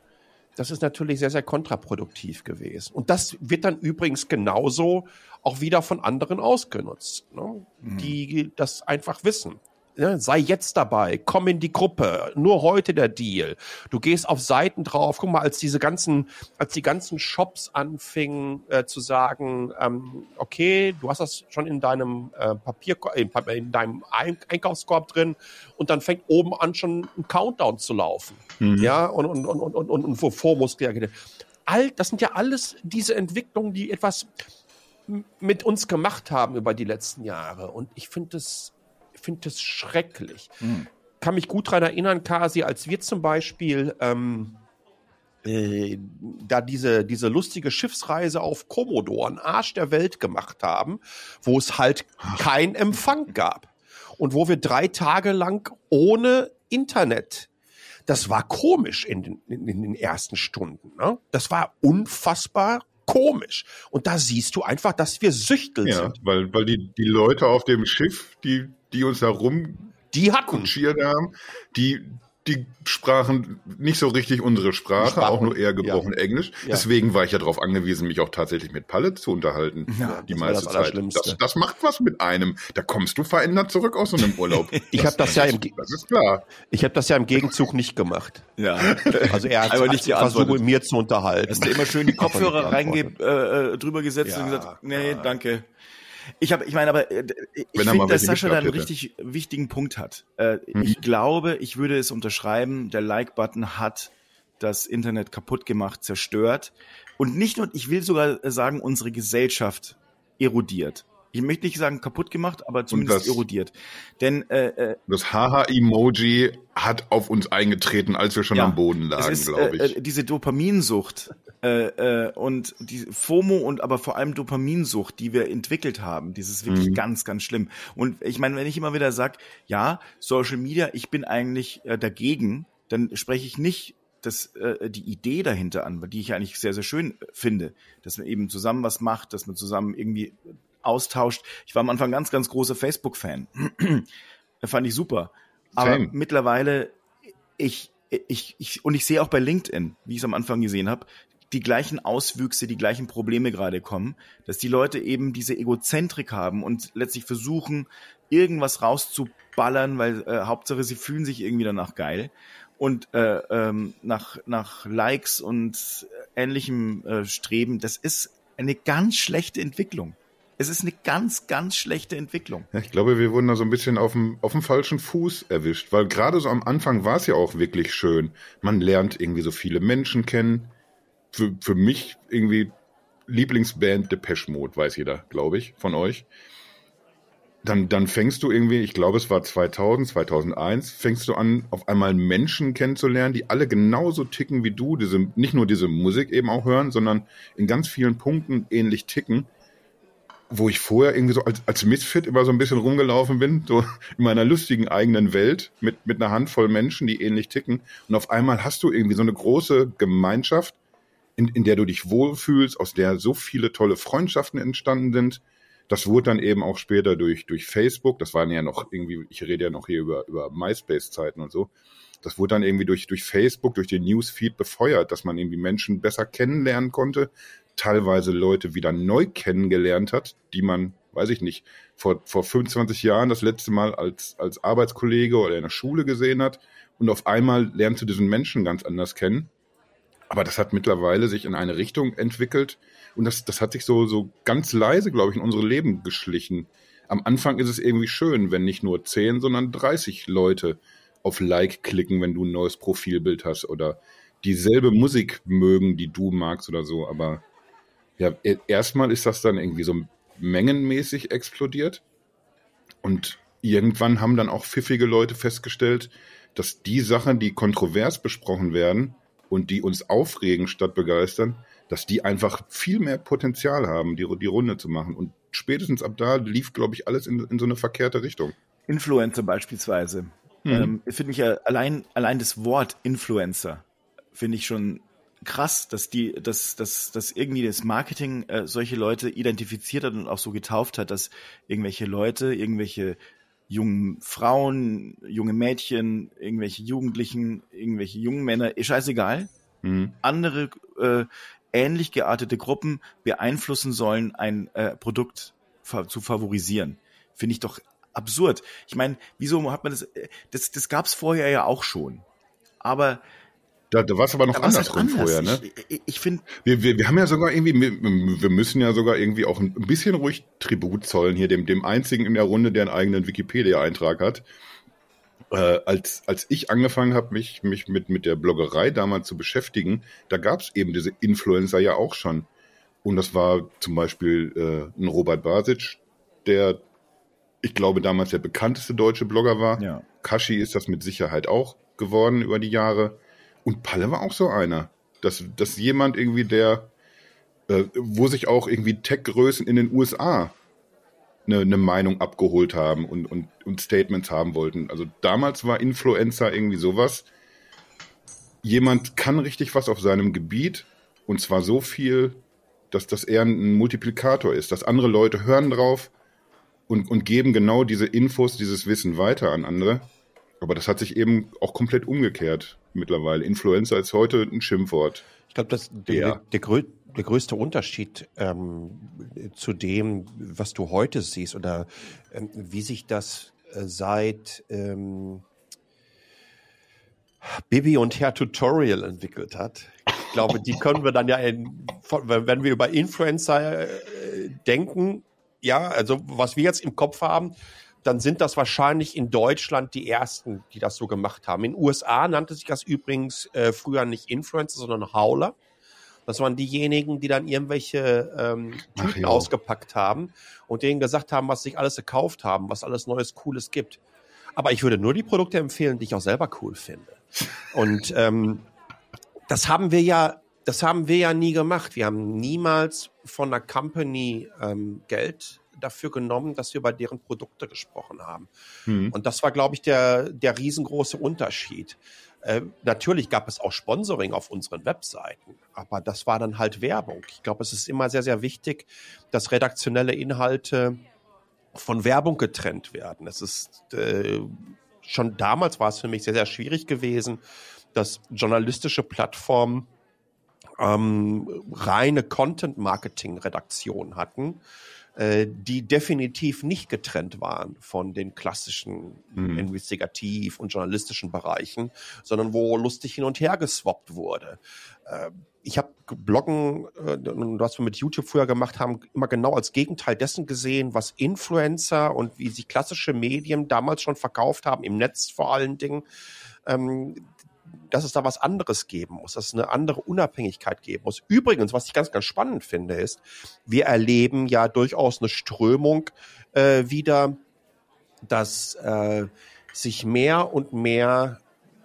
das ist natürlich sehr, sehr kontraproduktiv gewesen. Und das wird dann übrigens genauso auch wieder von anderen ausgenutzt, ne? mhm. die das einfach wissen ne, sei jetzt dabei, komm in die Gruppe, nur heute der Deal. Du gehst auf Seiten drauf, guck mal, als diese ganzen, als die ganzen Shops anfingen äh, zu sagen, ähm, okay, du hast das schon in deinem äh, Papier, in, in deinem Einkaufskorb drin und dann fängt oben an schon ein Countdown zu laufen. Mhm. Ja, und, und, und, und, und, und, und wovor muss der all, das sind ja alles diese Entwicklungen, die etwas mit uns gemacht haben über die letzten Jahre. Und ich finde es finde das schrecklich. Hm. Kann mich gut daran erinnern, Kasi, als wir zum Beispiel ähm, äh, da diese, diese lustige Schiffsreise auf Komodo, an Arsch der Welt gemacht haben, wo es halt kein Empfang gab. Und wo wir drei Tage lang ohne Internet das war komisch in den, in den ersten Stunden. Ne? Das war unfassbar komisch. Und da siehst du einfach, dass wir Süchtel ja, sind. Weil, weil die, die Leute auf dem Schiff, die die uns herum die hatten. kutschiert haben, die, die sprachen nicht so richtig unsere Sprache, Sprache auch nur eher gebrochen ja. Englisch. Ja. Deswegen war ich ja darauf angewiesen, mich auch tatsächlich mit Palle zu unterhalten. Ja, die meiste das Zeit. Das, das, macht was mit einem. Da kommst du verändert zurück aus so einem Urlaub. ich habe das, ja im das ist klar. Ich habe das ja im Gegenzug nicht gemacht. Ja. Also er hat nicht versucht, mir zu unterhalten. Hast du immer schön die Kopfhörer reinge äh, äh, drüber gesetzt und gesagt, nee, danke. Ich habe, ich meine, aber äh, ich finde, dass Sascha da einen richtig wichtigen Punkt hat. Äh, mhm. Ich glaube, ich würde es unterschreiben, der Like-Button hat das Internet kaputt gemacht, zerstört. Und nicht nur, ich will sogar sagen, unsere Gesellschaft erodiert. Ich möchte nicht sagen kaputt gemacht, aber zumindest das, erodiert. Denn äh, äh, das Haha-Emoji hat auf uns eingetreten, als wir schon ja, am Boden lagen, glaube äh, ich. Äh, diese Dopaminsucht Äh, äh, und die FOMO und aber vor allem Dopaminsucht, die wir entwickelt haben, das ist wirklich Mhm. ganz, ganz schlimm. Und ich meine, wenn ich immer wieder sage, ja, Social Media, ich bin eigentlich äh, dagegen, dann spreche ich nicht das, äh, die Idee dahinter an, die ich eigentlich sehr, sehr schön finde, dass man eben zusammen was macht, dass man zusammen irgendwie austauscht. Ich war am Anfang ganz, ganz großer Facebook-Fan. Fand ich super. Aber Same. mittlerweile, ich, ich, ich, und ich sehe auch bei LinkedIn, wie ich es am Anfang gesehen habe, die gleichen Auswüchse, die gleichen Probleme gerade kommen, dass die Leute eben diese Egozentrik haben und letztlich versuchen, irgendwas rauszuballern, weil äh, Hauptsache sie fühlen sich irgendwie danach geil und äh, ähm, nach, nach Likes und ähnlichem äh, Streben. Das ist eine ganz schlechte Entwicklung. Es ist eine ganz, ganz schlechte Entwicklung. Ja, ich glaube, wir wurden da so ein bisschen auf dem, auf dem falschen Fuß erwischt, weil gerade so am Anfang war es ja auch wirklich schön. Man lernt irgendwie so viele Menschen kennen. Für, für mich irgendwie Lieblingsband Depeche Mode, weiß jeder, glaube ich, von euch. Dann, dann fängst du irgendwie, ich glaube, es war 2000, 2001, fängst du an, auf einmal Menschen kennenzulernen, die alle genauso ticken wie du, diese, nicht nur diese Musik eben auch hören, sondern in ganz vielen Punkten ähnlich ticken wo ich vorher irgendwie so als, als Misfit immer so ein bisschen rumgelaufen bin, so in meiner lustigen eigenen Welt mit, mit einer Handvoll Menschen, die ähnlich ticken. Und auf einmal hast du irgendwie so eine große Gemeinschaft, in, in der du dich wohlfühlst, aus der so viele tolle Freundschaften entstanden sind. Das wurde dann eben auch später durch, durch Facebook, das waren ja noch irgendwie, ich rede ja noch hier über, über MySpace-Zeiten und so. Das wurde dann irgendwie durch, durch Facebook, durch den Newsfeed befeuert, dass man irgendwie Menschen besser kennenlernen konnte, teilweise Leute wieder neu kennengelernt hat, die man, weiß ich nicht, vor, vor 25 Jahren das letzte Mal als, als Arbeitskollege oder in der Schule gesehen hat. Und auf einmal lernst du diesen Menschen ganz anders kennen. Aber das hat mittlerweile sich in eine Richtung entwickelt. Und das, das hat sich so, so ganz leise, glaube ich, in unsere Leben geschlichen. Am Anfang ist es irgendwie schön, wenn nicht nur 10, sondern 30 Leute auf Like klicken, wenn du ein neues Profilbild hast oder dieselbe Musik mögen, die du magst oder so. Aber ja, e- erstmal ist das dann irgendwie so mengenmäßig explodiert. Und irgendwann haben dann auch pfiffige Leute festgestellt, dass die Sachen, die kontrovers besprochen werden und die uns aufregen statt begeistern, dass die einfach viel mehr Potenzial haben, die, die Runde zu machen. Und spätestens ab da lief, glaube ich, alles in, in so eine verkehrte Richtung. Influencer beispielsweise. Mhm. Ähm, finde ich ja allein, allein das Wort Influencer finde ich schon krass, dass die, dass, dass, dass irgendwie das Marketing äh, solche Leute identifiziert hat und auch so getauft hat, dass irgendwelche Leute, irgendwelche jungen Frauen, junge Mädchen, irgendwelche Jugendlichen, irgendwelche jungen Männer, ist scheißegal, Mhm. andere äh, ähnlich geartete Gruppen beeinflussen sollen, ein äh, Produkt fa zu favorisieren. Finde ich doch absurd. Ich meine, wieso hat man das? äh, Das, das gab es vorher ja auch schon. Aber Da, da war es aber noch da war's halt andersrum anders. vorher, ne? Ich, ich, ich finde, Wir, wir, wir haben ja sogar irgendwie, wir wir müssen ja sogar irgendwie auch ein bisschen ruhig Tribut zollen hier, dem, dem einzigen in der Runde, der einen eigenen Wikipedia-Eintrag hat. Äh, als, als ich angefangen habe, mich, mich mit, mit der Bloggerei damals zu beschäftigen, da gab es eben diese Influencer ja auch schon. Und das war zum Beispiel äh, ein Robert Basic, der, ich glaube, damals der bekannteste deutsche Blogger war. ja. Kashi ist das mit Sicherheit auch geworden über die Jahre. Und Palle war auch so einer. Dass, dass jemand irgendwie, der, äh, wo sich auch irgendwie Tech-Größen in den USA eine, eine Meinung abgeholt haben und, und, und Statements haben wollten. Also damals war Influencer irgendwie sowas. Jemand kann richtig was auf seinem Gebiet und zwar so viel, dass das eher ein Multiplikator ist, dass andere Leute hören drauf und, und geben genau diese Infos, dieses Wissen weiter an andere. Aber das hat sich eben auch komplett umgekehrt mittlerweile. Influencer ist heute ein Schimpfwort. Ich glaube, dass der, der, der, der größte Unterschied ähm, zu dem, was du heute siehst oder ähm, wie sich das äh, seit ähm, Bibi und Herr Tutorial entwickelt hat. Ich glaube, die können wir dann ja, in, wenn wir über Influencer äh, denken, ja, also was wir jetzt im Kopf haben, dann sind das wahrscheinlich in Deutschland die ersten, die das so gemacht haben. In den USA nannte sich das übrigens äh, früher nicht Influencer, sondern Howler. Das waren diejenigen, die dann irgendwelche ähm, Ach ja. ausgepackt haben und denen gesagt haben, was sich alles gekauft haben, was alles Neues, Cooles gibt. Aber ich würde nur die Produkte empfehlen, die ich auch selber cool finde. Und ähm, das haben wir ja das haben wir ja nie gemacht. Wir haben niemals von einer Company ähm, Geld dafür genommen, dass wir über deren Produkte gesprochen haben. Hm. Und das war, glaube ich, der, der riesengroße Unterschied. Äh, natürlich gab es auch Sponsoring auf unseren Webseiten, aber das war dann halt Werbung. Ich glaube, es ist immer sehr, sehr wichtig, dass redaktionelle Inhalte von Werbung getrennt werden. Es ist äh, schon damals war es für mich sehr, sehr schwierig gewesen, dass journalistische Plattformen ähm, reine Content-Marketing-Redaktion hatten, äh, die definitiv nicht getrennt waren von den klassischen Mhm. Investigativ- und journalistischen Bereichen, sondern wo lustig hin und her geswappt wurde. Äh, ich habe Bloggen, äh, was wir mit YouTube früher gemacht haben, immer genau als Gegenteil dessen gesehen, was Influencer und wie sich klassische Medien damals schon verkauft haben, im Netz vor allen Dingen. Ähm, dass es da was anderes geben muss, dass es eine andere Unabhängigkeit geben muss. Übrigens, was ich ganz, ganz spannend finde, ist, wir erleben ja durchaus eine Strömung äh, wieder, dass äh, sich mehr und mehr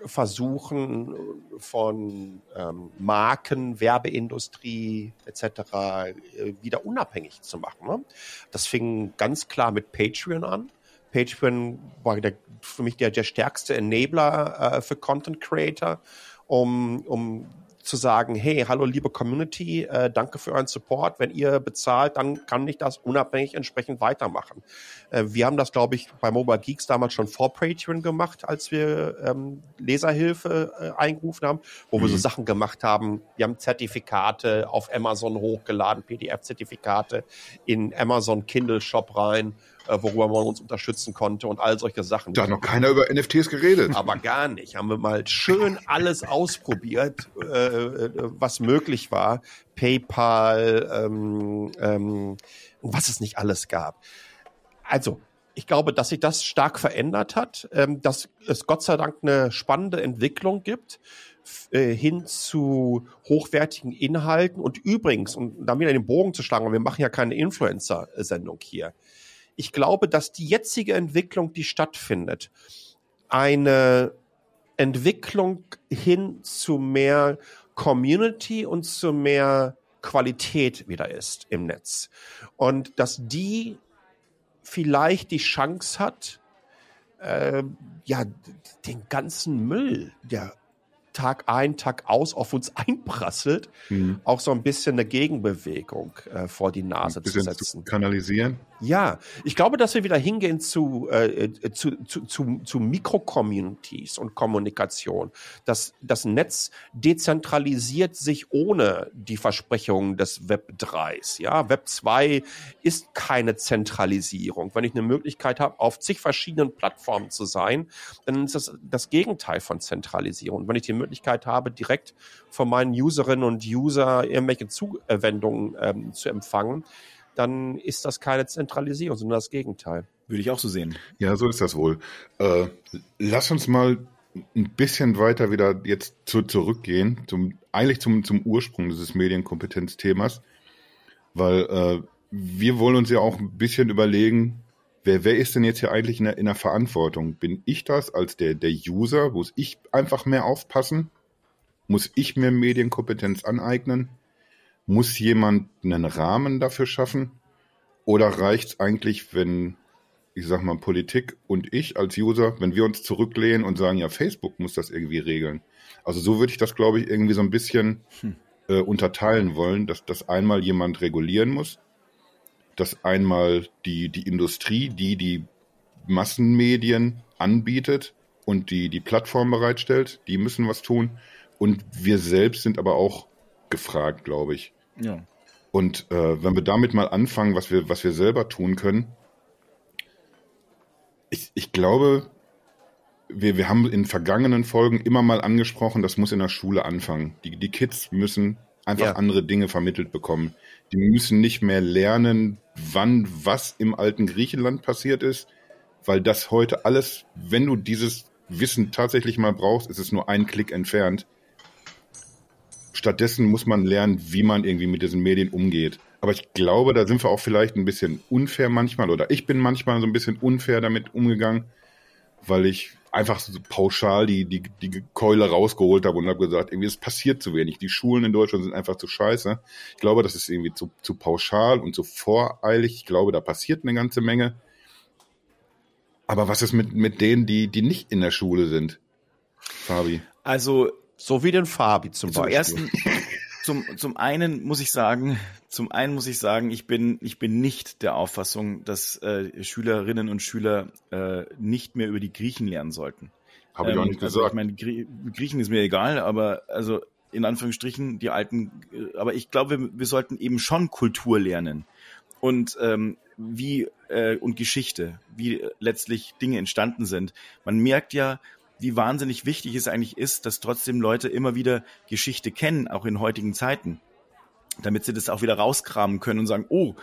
versuchen von ähm, Marken, Werbeindustrie etc. Äh, wieder unabhängig zu machen. Ne? Das fing ganz klar mit Patreon an. Patreon war der, für mich der, der stärkste Enabler äh, für Content Creator, um, um zu sagen, hey, hallo liebe Community, äh, danke für euren Support. Wenn ihr bezahlt, dann kann ich das unabhängig entsprechend weitermachen. Äh, wir haben das, glaube ich, bei Mobile Geeks damals schon vor Patreon gemacht, als wir ähm, Leserhilfe äh, eingerufen haben, wo wir so Mhm. Sachen gemacht haben. Wir haben Zertifikate auf Amazon hochgeladen, PDF-Zertifikate in Amazon Kindle Shop rein, äh, worüber man uns unterstützen konnte und all solche Sachen. Da hat noch keiner über NFTs geredet. Aber gar nicht. Haben wir mal schön alles ausprobiert, äh, äh, was möglich war. PayPal, ähm, ähm, was es nicht alles gab. Also, ich glaube, dass sich das stark verändert hat, ähm, dass es Gott sei Dank eine spannende Entwicklung gibt äh, hin zu hochwertigen Inhalten. Und übrigens, um da wieder den Bogen zu schlagen, wir machen ja keine Influencer-Sendung hier. Ich glaube, dass die jetzige Entwicklung, die stattfindet, eine Entwicklung hin zu mehr Community und zu mehr Qualität wieder ist im Netz. Und dass die vielleicht die Chance hat, äh, ja, den ganzen Müll, der Tag ein, Tag aus auf uns einprasselt, Mhm. auch so ein bisschen eine Gegenbewegung äh, vor die Nase zu setzen. zu kanalisieren. Ja, ich glaube, dass wir wieder hingehen zu, äh, äh, zu, zu, zu, zu Mikrocommunities und Kommunikation. Das, das Netz dezentralisiert sich ohne die Versprechungen des Web 3s. Ja, Web 2 ist keine Zentralisierung. Wenn ich eine Möglichkeit habe, auf zig verschiedenen Plattformen zu sein, dann ist das das Gegenteil von Zentralisierung. Wenn ich die Möglichkeit habe, direkt von meinen Userinnen und User irgendwelche Zuwendungen ähm, zu empfangen, dann ist das keine Zentralisierung, sondern das Gegenteil. Würde ich auch so sehen. Ja, so ist das wohl. Äh, lass uns mal ein bisschen weiter wieder jetzt zu, zurückgehen, zum, eigentlich zum, zum Ursprung dieses Medienkompetenzthemas, weil äh, wir wollen uns ja auch ein bisschen überlegen, wer, wer ist denn jetzt hier eigentlich in der, in der Verantwortung? Bin ich das als der, der User? Muss ich einfach mehr aufpassen? Muss ich mir Medienkompetenz aneignen? Muss jemand einen Rahmen dafür schaffen? Oder reicht es eigentlich, wenn, ich sag mal, Politik und ich als User, wenn wir uns zurücklehnen und sagen, ja, Facebook muss das irgendwie regeln. Also so würde ich das, glaube ich, irgendwie so ein bisschen Hm. äh, unterteilen wollen, dass das einmal jemand regulieren muss, dass einmal die, die Industrie, die die Massenmedien anbietet und die die Plattform bereitstellt, die müssen was tun. Und wir selbst sind aber auch gefragt, glaube ich. Ja. Und äh, wenn wir damit mal anfangen, was wir, was wir selber tun können, ich, ich glaube, wir, wir haben in vergangenen Folgen immer mal angesprochen, das muss in der Schule anfangen. Die, die Kids müssen einfach Ja. andere Dinge vermittelt bekommen. Die müssen nicht mehr lernen, wann was im alten Griechenland passiert ist, weil das heute alles, wenn du dieses Wissen tatsächlich mal brauchst, ist es nur ein Klick entfernt. Stattdessen muss man lernen, wie man irgendwie mit diesen Medien umgeht. Aber ich glaube, da sind wir auch vielleicht ein bisschen unfair manchmal oder ich bin manchmal so ein bisschen unfair damit umgegangen, weil ich einfach so pauschal die, die, die Keule rausgeholt habe und habe gesagt, irgendwie es passiert zu wenig. Die Schulen in Deutschland sind einfach zu scheiße. Ich glaube, das ist irgendwie zu, zu pauschal und zu voreilig. Ich glaube, da passiert eine ganze Menge. Aber was ist mit, mit denen, die, die nicht in der Schule sind, Fabi? Also So wie den Fabi zum, zum Beispiel. ersten, zum, zum einen muss ich sagen, zum einen muss ich sagen, ich bin, ich bin nicht der Auffassung, dass äh, Schülerinnen und Schüler äh, nicht mehr über die Griechen lernen sollten. Habe ich auch Ähm, nicht also gesagt. Ich meine, Grie Griechen ist mir egal, aber also in Anführungsstrichen die alten, äh, aber ich glaube, wir, wir sollten eben schon Kultur lernen und ähm, wie äh, und Geschichte, wie letztlich Dinge entstanden sind. Man merkt ja, wie wahnsinnig wichtig es eigentlich ist, dass trotzdem Leute immer wieder Geschichte kennen, auch in heutigen Zeiten, damit sie das auch wieder rauskramen können und sagen, oh,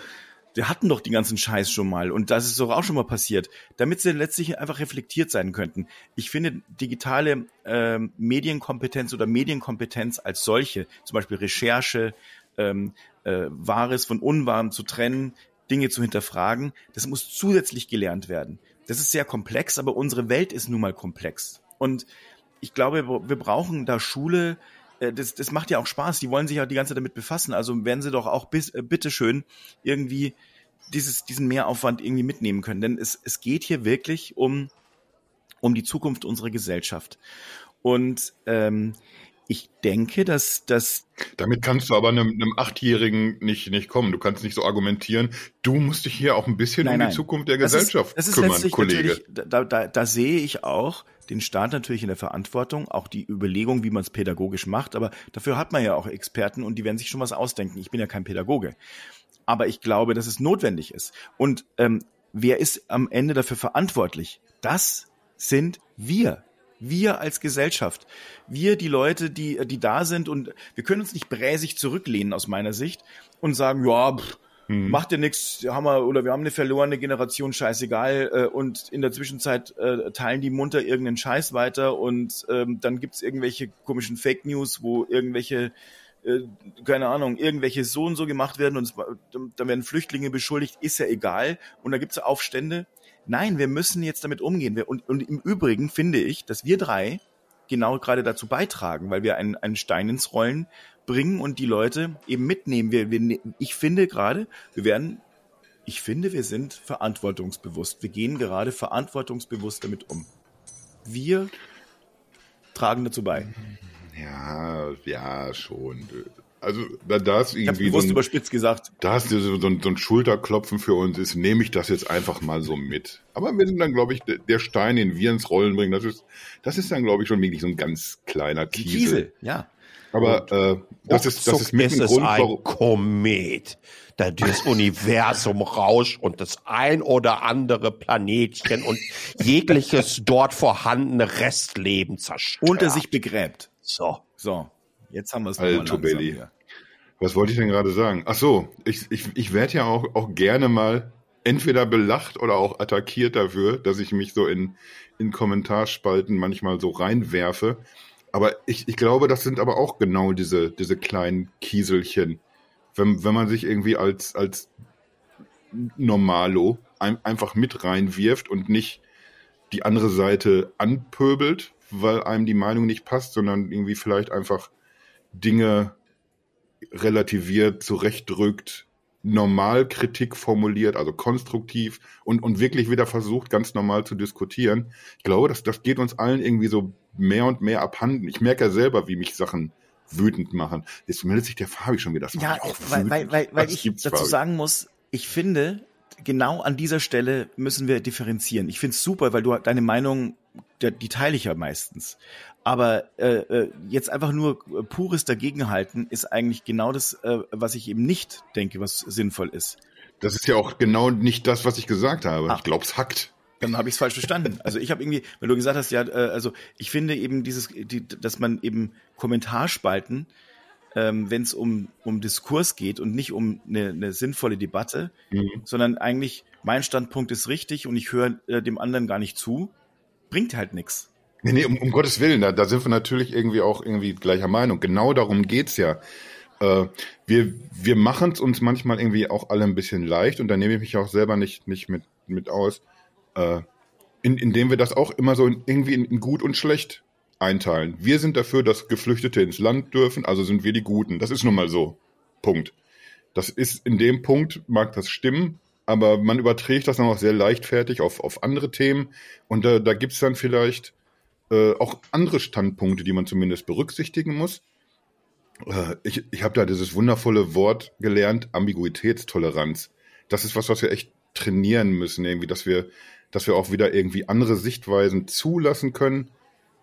wir hatten doch den ganzen Scheiß schon mal und das ist doch auch schon mal passiert, damit sie letztlich einfach reflektiert sein könnten. Ich finde digitale ähm, Medienkompetenz oder Medienkompetenz als solche, zum Beispiel Recherche, ähm, äh, Wahres von Unwahrem zu trennen, Dinge zu hinterfragen, das muss zusätzlich gelernt werden. Das ist sehr komplex, aber unsere Welt ist nun mal komplex. Und ich glaube, wir brauchen da Schule, äh, das, das macht ja auch Spaß. Die wollen sich ja die ganze Zeit damit befassen. Also werden sie doch auch bis, äh, bitteschön irgendwie dieses, diesen Mehraufwand irgendwie mitnehmen können. Denn es, es geht hier wirklich um, um die Zukunft unserer Gesellschaft. Und ähm, ich denke, dass, dass Damit kannst du aber einem, einem Achtjährigen nicht, nicht kommen. Du kannst nicht so argumentieren. Du musst dich hier auch ein bisschen Nein, um nein. die Zukunft der das Gesellschaft ist, das ist kümmern, Kollege. da, da, da sehe ich auch den Staat natürlich in der Verantwortung, auch die Überlegung, wie man es pädagogisch macht, aber dafür hat man ja auch Experten und die werden sich schon was ausdenken. Ich bin ja kein Pädagoge. Aber ich glaube, dass es notwendig ist. Und ähm, wer ist am Ende dafür verantwortlich? Das sind wir. Wir als Gesellschaft. Wir, die Leute, die, die da sind und wir können uns nicht bräsig zurücklehnen aus meiner Sicht und sagen, ja, pff, macht ja nichts, haben wir, oder wir haben eine verlorene Generation, scheißegal, äh, und in der Zwischenzeit äh, teilen die munter irgendeinen Scheiß weiter und ähm, dann gibt's irgendwelche komischen Fake News, wo irgendwelche äh, keine Ahnung, irgendwelche so und so gemacht werden und es, war- da werden Flüchtlinge beschuldigt, ist ja egal. Und da gibt's Aufstände. Nein, wir müssen jetzt damit umgehen. Und, und im Übrigen finde ich, dass wir drei genau gerade dazu beitragen, weil wir einen, einen Stein ins Rollen bringen und die Leute eben mitnehmen. Wir, wir, ne- ich finde gerade, wir werden, ich finde, wir sind verantwortungsbewusst. Wir gehen gerade verantwortungsbewusst damit um. Wir tragen dazu bei. Ja, ja, schon. Also da, da ist Ich habe irgendwie so bewusst ein, überspitzt gesagt. da ist so, so, ein, so ein Schulterklopfen für uns ist, nehme ich das jetzt einfach mal so mit. Aber wir sind dann, glaube ich, der- Stein, den wir ins Rollen bringen, das ist, das ist dann, glaube ich, schon wirklich so ein ganz kleiner Kiesel. Kiesel, ja. Aber äh, das ist das ist mit ist ein es Grund, ein warum. Komet, der das Universum rauscht und das ein oder andere Planetchen und jegliches dort vorhandene Restleben zerstört. Unter sich begräbt. So. So, jetzt haben wir es Alto Belli. Was wollte ich denn gerade sagen? Ach so, ich, ich, ich werde ja auch, auch gerne mal entweder belacht oder auch attackiert dafür, dass ich mich so in, in Kommentarspalten manchmal so reinwerfe. Aber ich, ich glaube, das sind aber auch genau diese, diese kleinen Kieselchen. Wenn, wenn man sich irgendwie als, als Normalo ein, einfach mit reinwirft und nicht die andere Seite anpöbelt, weil einem die Meinung nicht passt, sondern irgendwie vielleicht einfach Dinge relativiert, zurechtdrückt, normal Kritik formuliert, also konstruktiv und, und wirklich wieder versucht, ganz normal zu diskutieren. Ich glaube, das, das geht uns allen irgendwie so mehr und mehr abhanden. Ich merke ja selber, wie mich Sachen wütend machen. Jetzt meldet sich der Fabi schon wieder. Das Ja, auch weil, weil, weil, weil ich dazu Fabi? sagen muss, ich finde, genau an dieser Stelle müssen wir differenzieren. Ich finde es super, weil du deine Meinung, der, die teile ich ja meistens. Aber äh, äh, jetzt einfach nur äh, pures Dagegenhalten ist eigentlich genau das, äh, was ich eben nicht denke, was sinnvoll ist. Das ist ja auch genau nicht das, was ich gesagt habe. Ah. Ich glaube, es hackt. Dann habe ich es falsch verstanden. Also ich habe irgendwie, wenn du gesagt hast, ja, äh, also ich finde eben dieses, die, dass man eben Kommentarspalten, ähm, wenn es um, um Diskurs geht und nicht um eine, eine sinnvolle Debatte, Mhm. sondern eigentlich mein Standpunkt ist richtig und ich höre äh, dem anderen gar nicht zu, bringt halt nichts. Nee, nee, um, um Gottes Willen, da, da sind wir natürlich irgendwie auch irgendwie gleicher Meinung. Genau darum geht's ja. Äh, wir wir machen es uns manchmal irgendwie auch alle ein bisschen leicht und da nehme ich mich auch selber nicht, nicht mit, mit aus. Äh, in, indem wir das auch immer so in, irgendwie in, in gut und schlecht einteilen. Wir sind dafür, dass Geflüchtete ins Land dürfen, also sind wir die Guten. Das ist nun mal so. Punkt. Das ist in dem Punkt, mag das stimmen, aber man überträgt das dann auch sehr leichtfertig auf, auf andere Themen und da, da gibt es dann vielleicht äh, auch andere Standpunkte, die man zumindest berücksichtigen muss. Äh, ich ich habe da dieses wundervolle Wort gelernt, Ambiguitätstoleranz. Das ist was, was wir echt trainieren müssen, irgendwie, dass wir, dass wir auch wieder irgendwie andere Sichtweisen zulassen können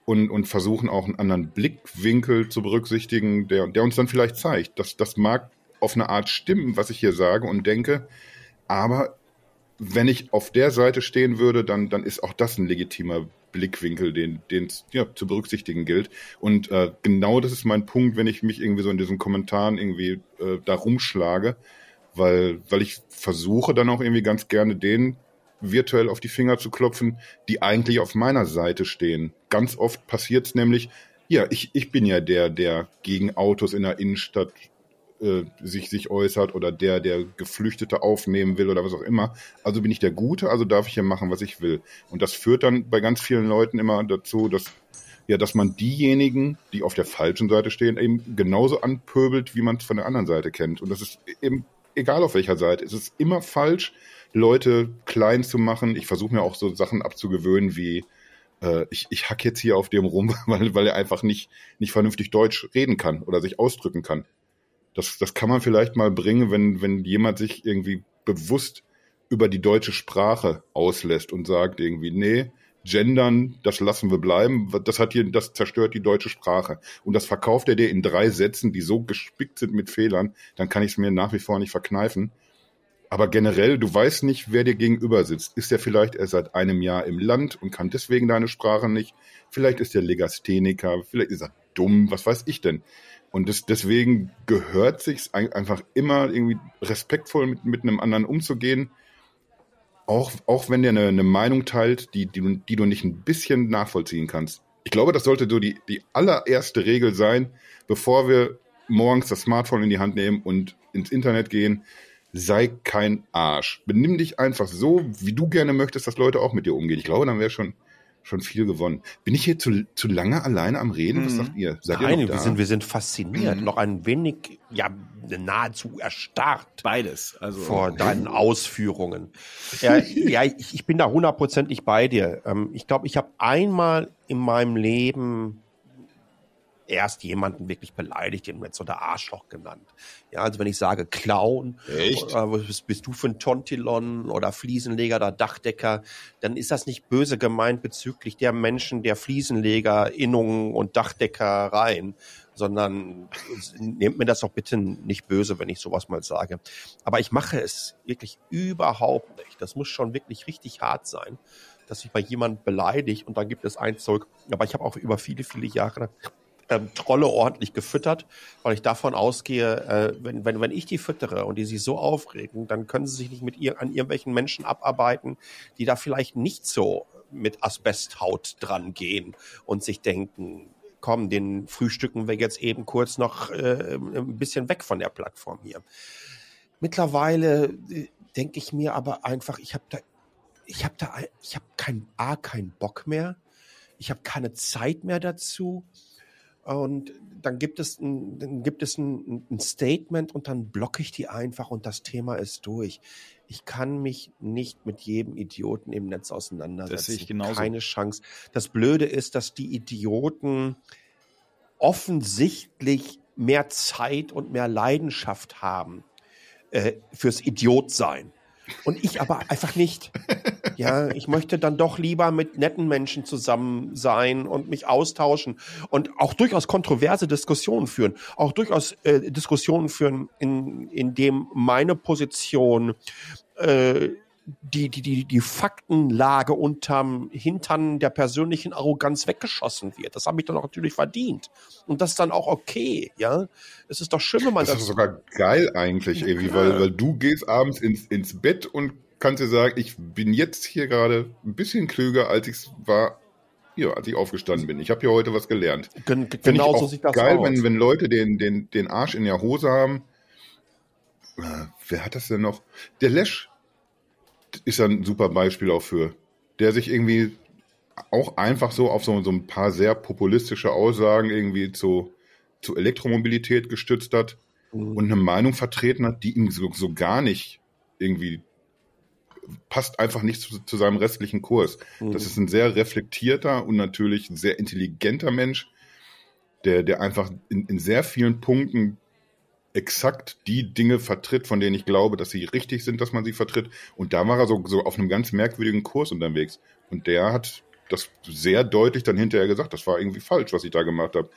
und, und versuchen auch einen anderen Blickwinkel zu berücksichtigen, der, der uns dann vielleicht zeigt, dass das mag auf eine Art stimmen, was ich hier sage und denke, aber wenn ich auf der Seite stehen würde, dann, dann ist auch das ein legitimer Blickwinkel, den es ja, zu berücksichtigen gilt. Und äh, genau das ist mein Punkt, wenn ich mich irgendwie so in diesen Kommentaren irgendwie äh, da rumschlage, weil, weil ich versuche dann auch irgendwie ganz gerne den virtuell auf die Finger zu klopfen, die eigentlich auf meiner Seite stehen. Ganz oft passiert es nämlich, ja, ich, ich bin ja der, der gegen Autos in der Innenstadt äh, sich, sich äußert oder der, der Geflüchtete aufnehmen will oder was auch immer. Also bin ich der Gute, also darf ich ja machen, was ich will. Und das führt dann bei ganz vielen Leuten immer dazu, dass ja, dass man diejenigen, die auf der falschen Seite stehen, eben genauso anpöbelt, wie man es von der anderen Seite kennt. Und das ist eben egal auf welcher Seite. Es ist immer falsch, Leute klein zu machen. Ich versuche mir auch so Sachen abzugewöhnen wie, äh, ich, ich hack jetzt hier auf dem rum, weil, weil er einfach nicht, nicht vernünftig Deutsch reden kann oder sich ausdrücken kann. Das, das kann man vielleicht mal bringen, wenn, wenn jemand sich irgendwie bewusst über die deutsche Sprache auslässt und sagt irgendwie, nee, gendern, das lassen wir bleiben, das hat hier, das zerstört die deutsche Sprache. Und das verkauft er dir in drei Sätzen, die so gespickt sind mit Fehlern, dann kann ich es mir nach wie vor nicht verkneifen. Aber generell, du weißt nicht, wer dir gegenüber sitzt. Ist er vielleicht erst seit einem Jahr im Land und kann deswegen deine Sprache nicht? Vielleicht ist er Legastheniker, vielleicht ist er dumm, was weiß ich denn? Und das, deswegen gehört sich einfach immer irgendwie respektvoll mit, mit einem anderen umzugehen. Auch, auch wenn der eine, eine Meinung teilt, die, die, die du nicht ein bisschen nachvollziehen kannst. Ich glaube, das sollte so die, die allererste Regel sein, bevor wir morgens das Smartphone in die Hand nehmen und ins Internet gehen sei kein Arsch. Benimm dich einfach so, wie du gerne möchtest, dass Leute auch mit dir umgehen. Ich glaube, dann wäre schon schon viel gewonnen. Bin ich hier zu, zu lange alleine am Reden? Was mhm. sagt ihr? Seid Nein, ihr wir, sind, wir sind fasziniert. Mhm. Noch ein wenig, ja, nahezu erstarrt. Beides. Also, vor deinen Ausführungen. Ja, ja ich, ich bin da hundertprozentig bei dir. Ähm, ich glaube, ich habe einmal in meinem Leben erst jemanden wirklich beleidigt, den jetzt oder Arschloch genannt. Ja, also wenn ich sage Clown, Echt? Oder, bist, bist du für ein Tontilon oder Fliesenleger oder Dachdecker, dann ist das nicht böse gemeint bezüglich der Menschen, der Fliesenleger, Innungen und Dachdeckereien, sondern nehmt mir das doch bitte nicht böse, wenn ich sowas mal sage. Aber ich mache es wirklich überhaupt nicht. Das muss schon wirklich richtig hart sein, dass ich bei jemand beleidigt und dann gibt es eins zurück. Aber ich habe auch über viele, viele Jahre ähm, Trolle ordentlich gefüttert, weil ich davon ausgehe, äh, wenn, wenn, wenn ich die füttere und die sich so aufregen, dann können sie sich nicht mit ihr an irgendwelchen Menschen abarbeiten, die da vielleicht nicht so mit Asbesthaut dran gehen und sich denken, komm, den frühstücken wir jetzt eben kurz noch äh, ein bisschen weg von der Plattform hier. Mittlerweile äh, denke ich mir aber einfach, ich habe da, ich habe da, ich habe kein A, keinen Bock mehr. Ich habe keine Zeit mehr dazu. Und dann gibt es ein, dann gibt es ein, ein Statement und dann blocke ich die einfach und das Thema ist durch. Ich kann mich nicht mit jedem Idioten im Netz auseinandersetzen. Das sehe ich genauso. Keine Chance. Das Blöde ist, dass die Idioten offensichtlich mehr Zeit und mehr Leidenschaft haben äh, fürs Idiotsein. Und ich aber einfach nicht. Ja, ich möchte dann doch lieber mit netten Menschen zusammen sein und mich austauschen und auch durchaus kontroverse Diskussionen führen. Auch durchaus äh, Diskussionen führen, in, in dem meine Position äh, die, die, die, die Faktenlage unterm Hintern der persönlichen Arroganz weggeschossen wird. Das habe ich dann auch natürlich verdient. Und das ist dann auch okay, ja. Es ist doch schön, wenn man das. Das ist sogar geil eigentlich, irgendwie, ja. weil, weil du gehst abends ins, ins Bett und kannst dir sagen, ich bin jetzt hier gerade ein bisschen klüger, als ich war, ja, als ich aufgestanden bin. Ich habe hier heute was gelernt. Gen genau so sieht das geil, aus. wenn, wenn Leute den, den, den Arsch in der Hose haben. Äh, wer hat das denn noch? Der Lesch ist ja ein super Beispiel auch für, der sich irgendwie auch einfach so auf so, so ein paar sehr populistische Aussagen irgendwie zu, zu Elektromobilität gestützt hat mhm. und eine Meinung vertreten hat, die ihm so, so gar nicht irgendwie passt einfach nicht zu, zu seinem restlichen Kurs. Mhm. Das ist ein sehr reflektierter und natürlich sehr intelligenter Mensch, der, der einfach in, in sehr vielen Punkten exakt die Dinge vertritt, von denen ich glaube, dass sie richtig sind, dass man sie vertritt. Und da war er so, so auf einem ganz merkwürdigen Kurs unterwegs. Und der hat das sehr deutlich dann hinterher gesagt, das war irgendwie falsch, was ich da gemacht habe.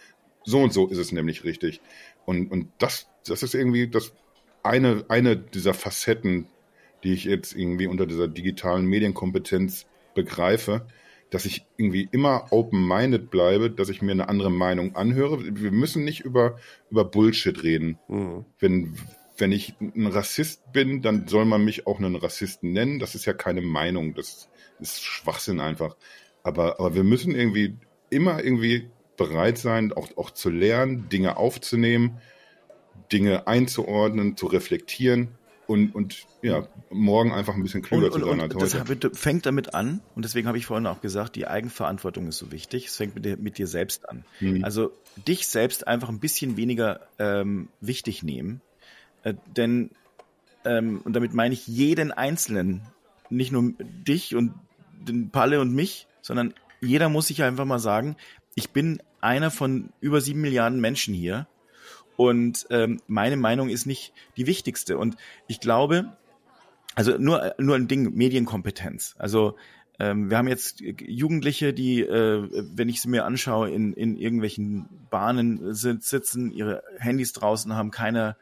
So und so ist es nämlich richtig. Und, und das, das ist irgendwie das eine, eine dieser Facetten, die ich jetzt irgendwie unter dieser digitalen Medienkompetenz begreife, dass ich irgendwie immer open-minded bleibe, dass ich mir eine andere Meinung anhöre. Wir müssen nicht über, über Bullshit reden. Mhm. Wenn, wenn ich ein Rassist bin, dann soll man mich auch einen Rassisten nennen. Das ist ja keine Meinung. Das ist Schwachsinn einfach. Aber, aber wir müssen irgendwie immer irgendwie bereit sein, auch, auch zu lernen, Dinge aufzunehmen, Dinge einzuordnen, zu reflektieren und, und ja, morgen einfach ein bisschen klüger und, zu sein als heute. Das fängt damit an, und deswegen habe ich vorhin auch gesagt, die Eigenverantwortung ist so wichtig. Es fängt mit dir, mit dir selbst an. Mhm. Also dich selbst einfach ein bisschen weniger ähm, wichtig nehmen. Äh, denn, ähm, und damit meine ich jeden Einzelnen, nicht nur dich und den Palle und mich, sondern jeder muss sich einfach mal sagen, ich bin einer von über sieben Milliarden Menschen hier und ähm, meine Meinung ist nicht die wichtigste. Und ich glaube, also nur, nur ein Ding, Medienkompetenz. Also ähm, wir haben jetzt Jugendliche, die, äh, wenn ich sie mir anschaue, in, in irgendwelchen Bahnen sitzen, ihre Handys draußen haben, keiner,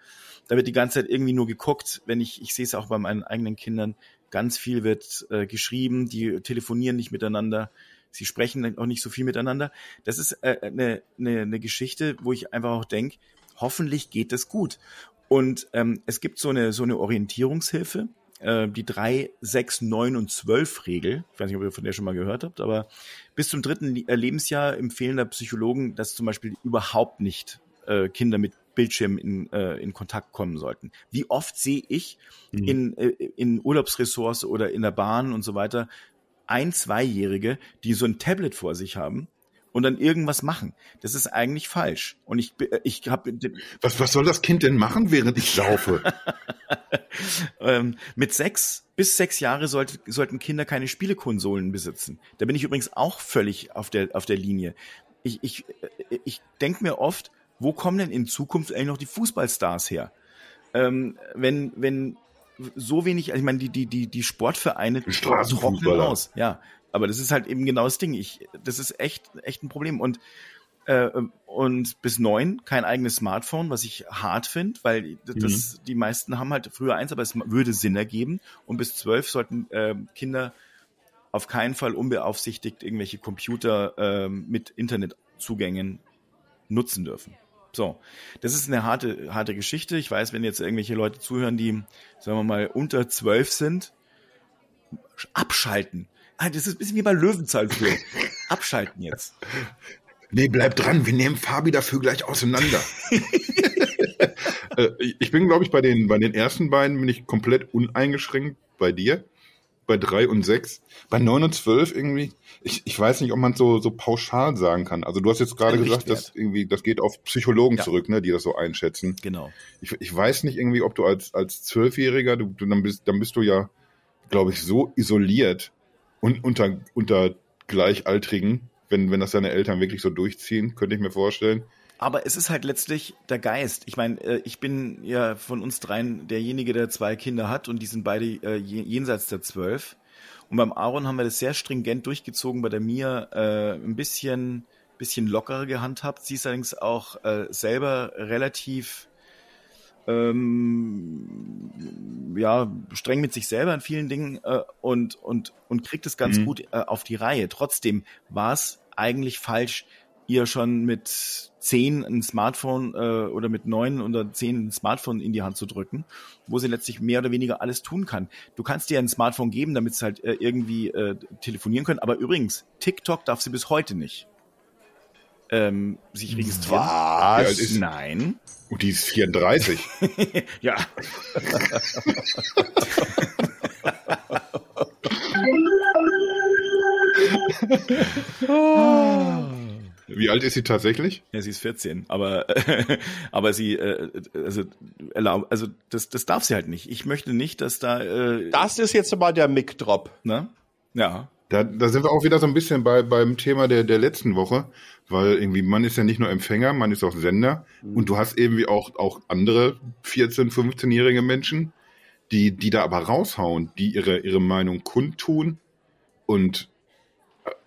da wird die ganze Zeit irgendwie nur geguckt. Wenn ich, ich sehe es auch bei meinen eigenen Kindern, ganz viel wird äh, geschrieben, die telefonieren nicht miteinander, sie sprechen auch nicht so viel miteinander. Das ist äh, eine, eine, eine Geschichte, wo ich einfach auch denke, hoffentlich geht es gut. Und ähm, es gibt so eine, so eine Orientierungshilfe, äh, die 3, 6, 9 und 12 Regel. Ich weiß nicht, ob ihr von der schon mal gehört habt, aber bis zum dritten äh, Lebensjahr empfehlen da Psychologen, dass zum Beispiel überhaupt nicht äh, Kinder mit Bildschirm in, äh, in Kontakt kommen sollten. Wie oft sehe ich mhm. in, äh, in Urlaubsressorts oder in der Bahn und so weiter ein-, zweijährige, die so ein Tablet vor sich haben und dann irgendwas machen. Das ist eigentlich falsch. Und ich, ich habe. Was, was soll das Kind denn machen, während ich saufe? ähm, mit sechs bis sechs Jahre sollte, sollten Kinder keine Spielekonsolen besitzen. Da bin ich übrigens auch völlig auf der, auf der Linie. Ich, ich, ich denke mir oft, wo kommen denn in Zukunft eigentlich noch die Fußballstars her? Ähm, wenn, wenn so wenig, also ich meine, die, die, die, die Sportvereine trocknen aus. Ja, aber das ist halt eben genau das Ding. Ich, das ist echt, echt ein Problem. Und, äh, und bis neun kein eigenes Smartphone, was ich hart finde, weil das, mhm. die meisten haben halt früher eins, aber es würde Sinn ergeben. Und bis zwölf sollten äh, Kinder auf keinen Fall unbeaufsichtigt irgendwelche Computer äh, mit Internetzugängen nutzen dürfen. So, das ist eine harte, harte Geschichte. Ich weiß, wenn jetzt irgendwelche Leute zuhören, die, sagen wir mal, unter zwölf sind, abschalten. Ah, das ist ein bisschen wie bei Löwenzahl früher. Abschalten jetzt. Nee, bleib dran, wir nehmen Fabi dafür gleich auseinander. Äh, ich bin, glaube ich, bei den, bei den ersten beiden bin ich komplett uneingeschränkt bei dir. Bei drei und sechs. Bei neun und zwölf irgendwie, ich, ich weiß nicht, ob man so, so pauschal sagen kann. Also du hast jetzt gerade gesagt, dass irgendwie, das geht auf Psychologen ja. zurück, ne, die das so einschätzen. Genau. Ich, ich weiß nicht irgendwie, ob du als, als Zwölfjähriger, du, du, dann bist, dann bist du ja, glaube ich, so isoliert und unter, unter Gleichaltrigen, wenn, wenn das deine Eltern wirklich so durchziehen, könnte ich mir vorstellen. Aber es ist halt letztlich der Geist. Ich meine, äh, ich bin ja von uns dreien derjenige, der zwei Kinder hat und die sind beide äh, jenseits der zwölf. Und beim Aaron haben wir das sehr stringent durchgezogen, bei der Mia äh, ein bisschen, bisschen lockerer gehandhabt. Sie ist allerdings auch äh, selber relativ ähm, ja, streng mit sich selber in vielen Dingen äh, und, und, und kriegt es ganz mhm. gut äh, auf die Reihe. Trotzdem war es eigentlich falsch, ihr schon mit zehn ein Smartphone äh, oder mit neun oder zehn ein Smartphone in die Hand zu drücken, wo sie letztlich mehr oder weniger alles tun kann. Du kannst ihr ein Smartphone geben, damit sie halt äh, irgendwie äh, telefonieren können. Aber übrigens, TikTok darf sie bis heute nicht ähm, sich registrieren. Was? Nein. Und die ist 34. ja. Wie alt ist sie tatsächlich? Ja, sie ist 14, aber aber sie äh, also erlaub, also das das darf sie halt nicht. Ich möchte nicht, dass da äh, Das ist jetzt mal der Mic-Drop. ne? Ja. Da, da sind wir auch wieder so ein bisschen bei, beim Thema der, der letzten Woche, weil irgendwie man ist ja nicht nur Empfänger, man ist auch Sender. Und du hast irgendwie auch, auch andere 14-, 15-jährige Menschen, die, die da aber raushauen, die ihre, ihre Meinung kundtun. Und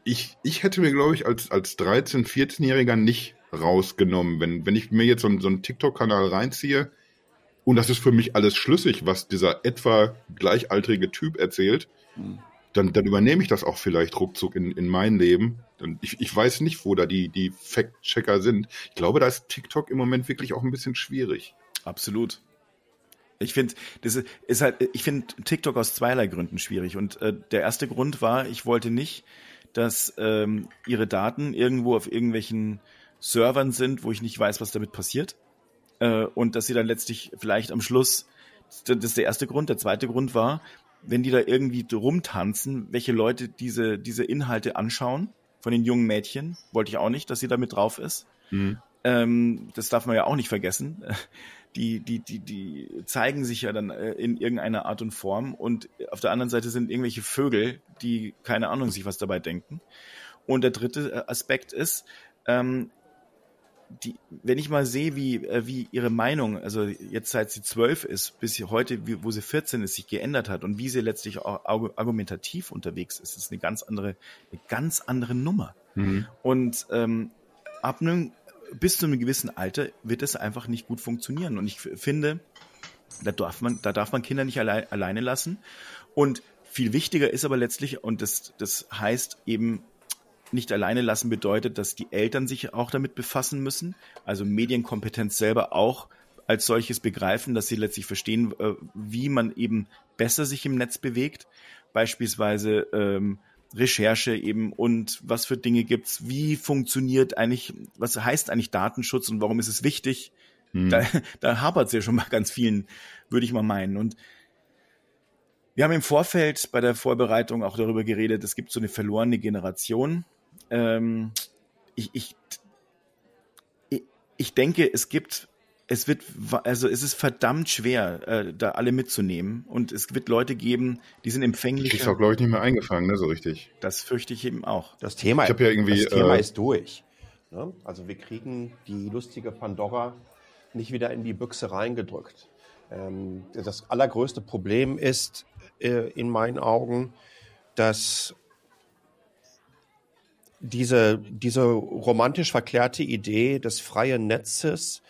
ich, ich hätte mir, glaube ich, als, als 13-, 14-Jähriger nicht rausgenommen, wenn, wenn ich mir jetzt so, so einen TikTok-Kanal reinziehe. Und das ist für mich alles schlüssig, was dieser etwa gleichaltrige Typ erzählt, dann, dann übernehme ich das auch vielleicht ruckzuck in, in mein Leben. Ich, ich weiß nicht, wo da die, die Fact-Checker sind. Ich glaube, da ist TikTok im Moment wirklich auch ein bisschen schwierig. Absolut. Ich finde, das ist, ist halt, ich finde TikTok aus zweierlei Gründen schwierig. Und äh, der erste Grund war, ich wollte nicht, dass ähm, ihre Daten irgendwo auf irgendwelchen Servern sind, wo ich nicht weiß, was damit passiert. Äh, und dass sie dann letztlich vielleicht am Schluss, das ist der erste Grund. Der zweite Grund war, wenn die da irgendwie rumtanzen, welche Leute diese, diese Inhalte anschauen, von den jungen Mädchen, wollte ich auch nicht, dass sie da mit drauf ist. Ähm, das darf man ja auch nicht vergessen. Die, die, die, die zeigen sich ja dann äh, in irgendeiner Art und Form und auf der anderen Seite sind irgendwelche Vögel, die keine Ahnung sich was dabei denken. Und der dritte äh, Aspekt ist, ähm, die, wenn ich mal sehe, wie, äh, wie ihre Meinung, also jetzt seit sie zwölf ist, bis heute, wo sie 14 ist, sich geändert hat und wie sie letztlich auch argu- argumentativ unterwegs ist, ist eine ganz andere, eine ganz andere Nummer. Und ähm, ab einem, bis zu einem gewissen Alter wird es einfach nicht gut funktionieren. Und ich finde, da darf man, da darf man Kinder nicht allein, alleine lassen. Und viel wichtiger ist aber letztlich, und das, das heißt eben, nicht alleine lassen bedeutet, dass die Eltern sich auch damit befassen müssen, also Medienkompetenz selber auch als solches begreifen, dass sie letztlich verstehen, äh, wie man eben besser sich im Netz bewegt, beispielsweise ähm, Recherche eben und was für Dinge gibt's, wie funktioniert eigentlich, was heißt eigentlich Datenschutz und warum ist es wichtig? Da, da hapert es ja schon mal ganz vielen, würde ich mal meinen. Und wir haben im Vorfeld bei der Vorbereitung auch darüber geredet, es gibt so eine verlorene Generation. Ähm, ich, ich, ich- ich denke, es gibt, es wird, also es ist verdammt schwer, äh, da alle mitzunehmen. Und es wird Leute geben, die sind Ich krieg's auch, glaube ich, nicht mehr eingefangen, ne, so richtig. Das fürchte ich eben auch. Das Thema, Ich ja irgendwie, das Thema äh, ist durch. Ne? Also wir kriegen die lustige Pandora nicht wieder in die Büchse reingedrückt. Ähm, das allergrößte Problem ist äh, in meinen Augen, dass diese, diese romantisch verklärte Idee des freien Netzes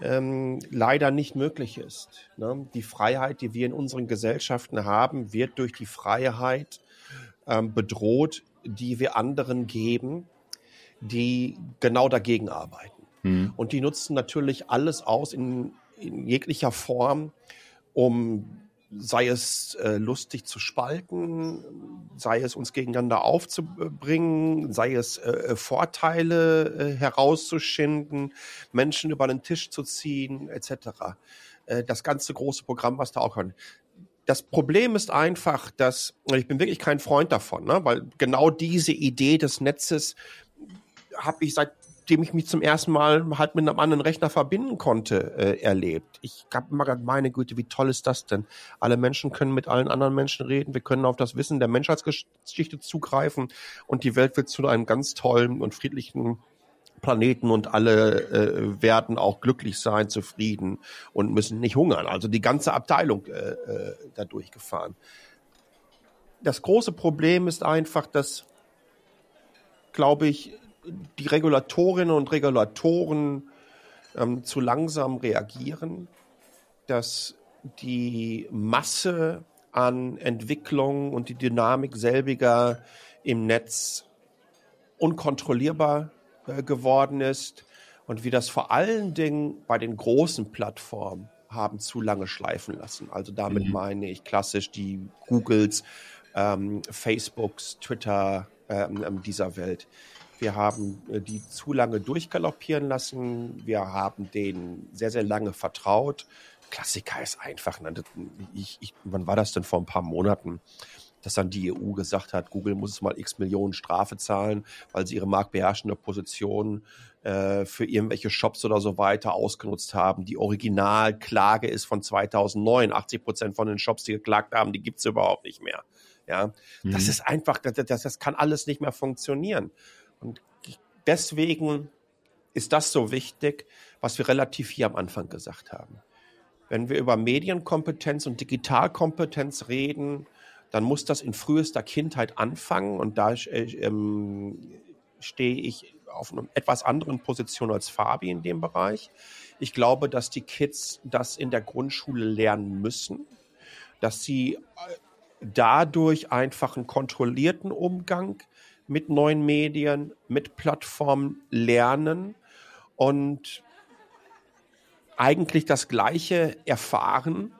ähm, leider nicht möglich ist. Ne? Die Freiheit, die wir in unseren Gesellschaften haben, wird durch die Freiheit ähm, bedroht, die wir anderen geben, die genau dagegen arbeiten. Und die nutzen natürlich alles aus in, in jeglicher Form, um sei es äh, lustig zu spalten, sei es uns gegeneinander aufzubringen, sei es äh, Vorteile äh, herauszuschinden, Menschen über den Tisch zu ziehen, etc. Äh, das ganze große Programm, was da auch kann. Das Problem ist einfach, dass, und ich bin wirklich kein Freund davon, ne? weil genau diese Idee des Netzes habe ich seitdem ich mich zum ersten Mal halt mit einem anderen Rechner verbinden konnte, äh, erlebt. Ich habe immer gedacht, meine Güte, wie toll ist das denn? Alle Menschen können mit allen anderen Menschen reden, wir können auf das Wissen der Menschheitsgeschichte zugreifen und die Welt wird zu einem ganz tollen und friedlichen Planeten und alle äh, werden auch glücklich sein, zufrieden und müssen nicht hungern. Also die ganze Abteilung äh, äh, da durchgefahren. Das große Problem ist einfach, dass, glaube ich, die Regulatorinnen und Regulatoren ähm, zu langsam reagieren, dass die Masse an Entwicklung und die Dynamik selbiger im Netz unkontrollierbar äh, geworden ist und wie das vor allen Dingen bei den großen Plattformen haben zu lange schleifen lassen. Also damit meine ich klassisch die Googles, ähm, Facebooks, Twitter ähm, ähm, dieser Welt. Wir haben äh, die zu lange durchgaloppieren lassen. Wir haben denen sehr, sehr lange vertraut. Klassiker ist einfach, ne? ich, ich, wann war das denn vor ein paar Monaten? dass dann die EU gesagt hat, Google muss mal x Millionen Strafe zahlen, weil sie ihre marktbeherrschende Position äh, für irgendwelche Shops oder so weiter ausgenutzt haben. Die Originalklage ist von 2009. 80 Prozent von den Shops, die geklagt haben, die gibt's überhaupt nicht mehr. Ja, mhm. das ist einfach, das, das, das kann alles nicht mehr funktionieren. Und deswegen ist das so wichtig, was wir relativ hier am Anfang gesagt haben. Wenn wir über Medienkompetenz und Digitalkompetenz reden, dann muss das in frühester Kindheit anfangen und da äh, ähm, stehe ich auf einer etwas anderen Position als Fabi in dem Bereich. Ich glaube, dass die Kids das in der Grundschule lernen müssen, dass sie äh, dadurch einfach einen kontrollierten Umgang mit neuen Medien, mit Plattformen lernen und eigentlich das Gleiche erfahren,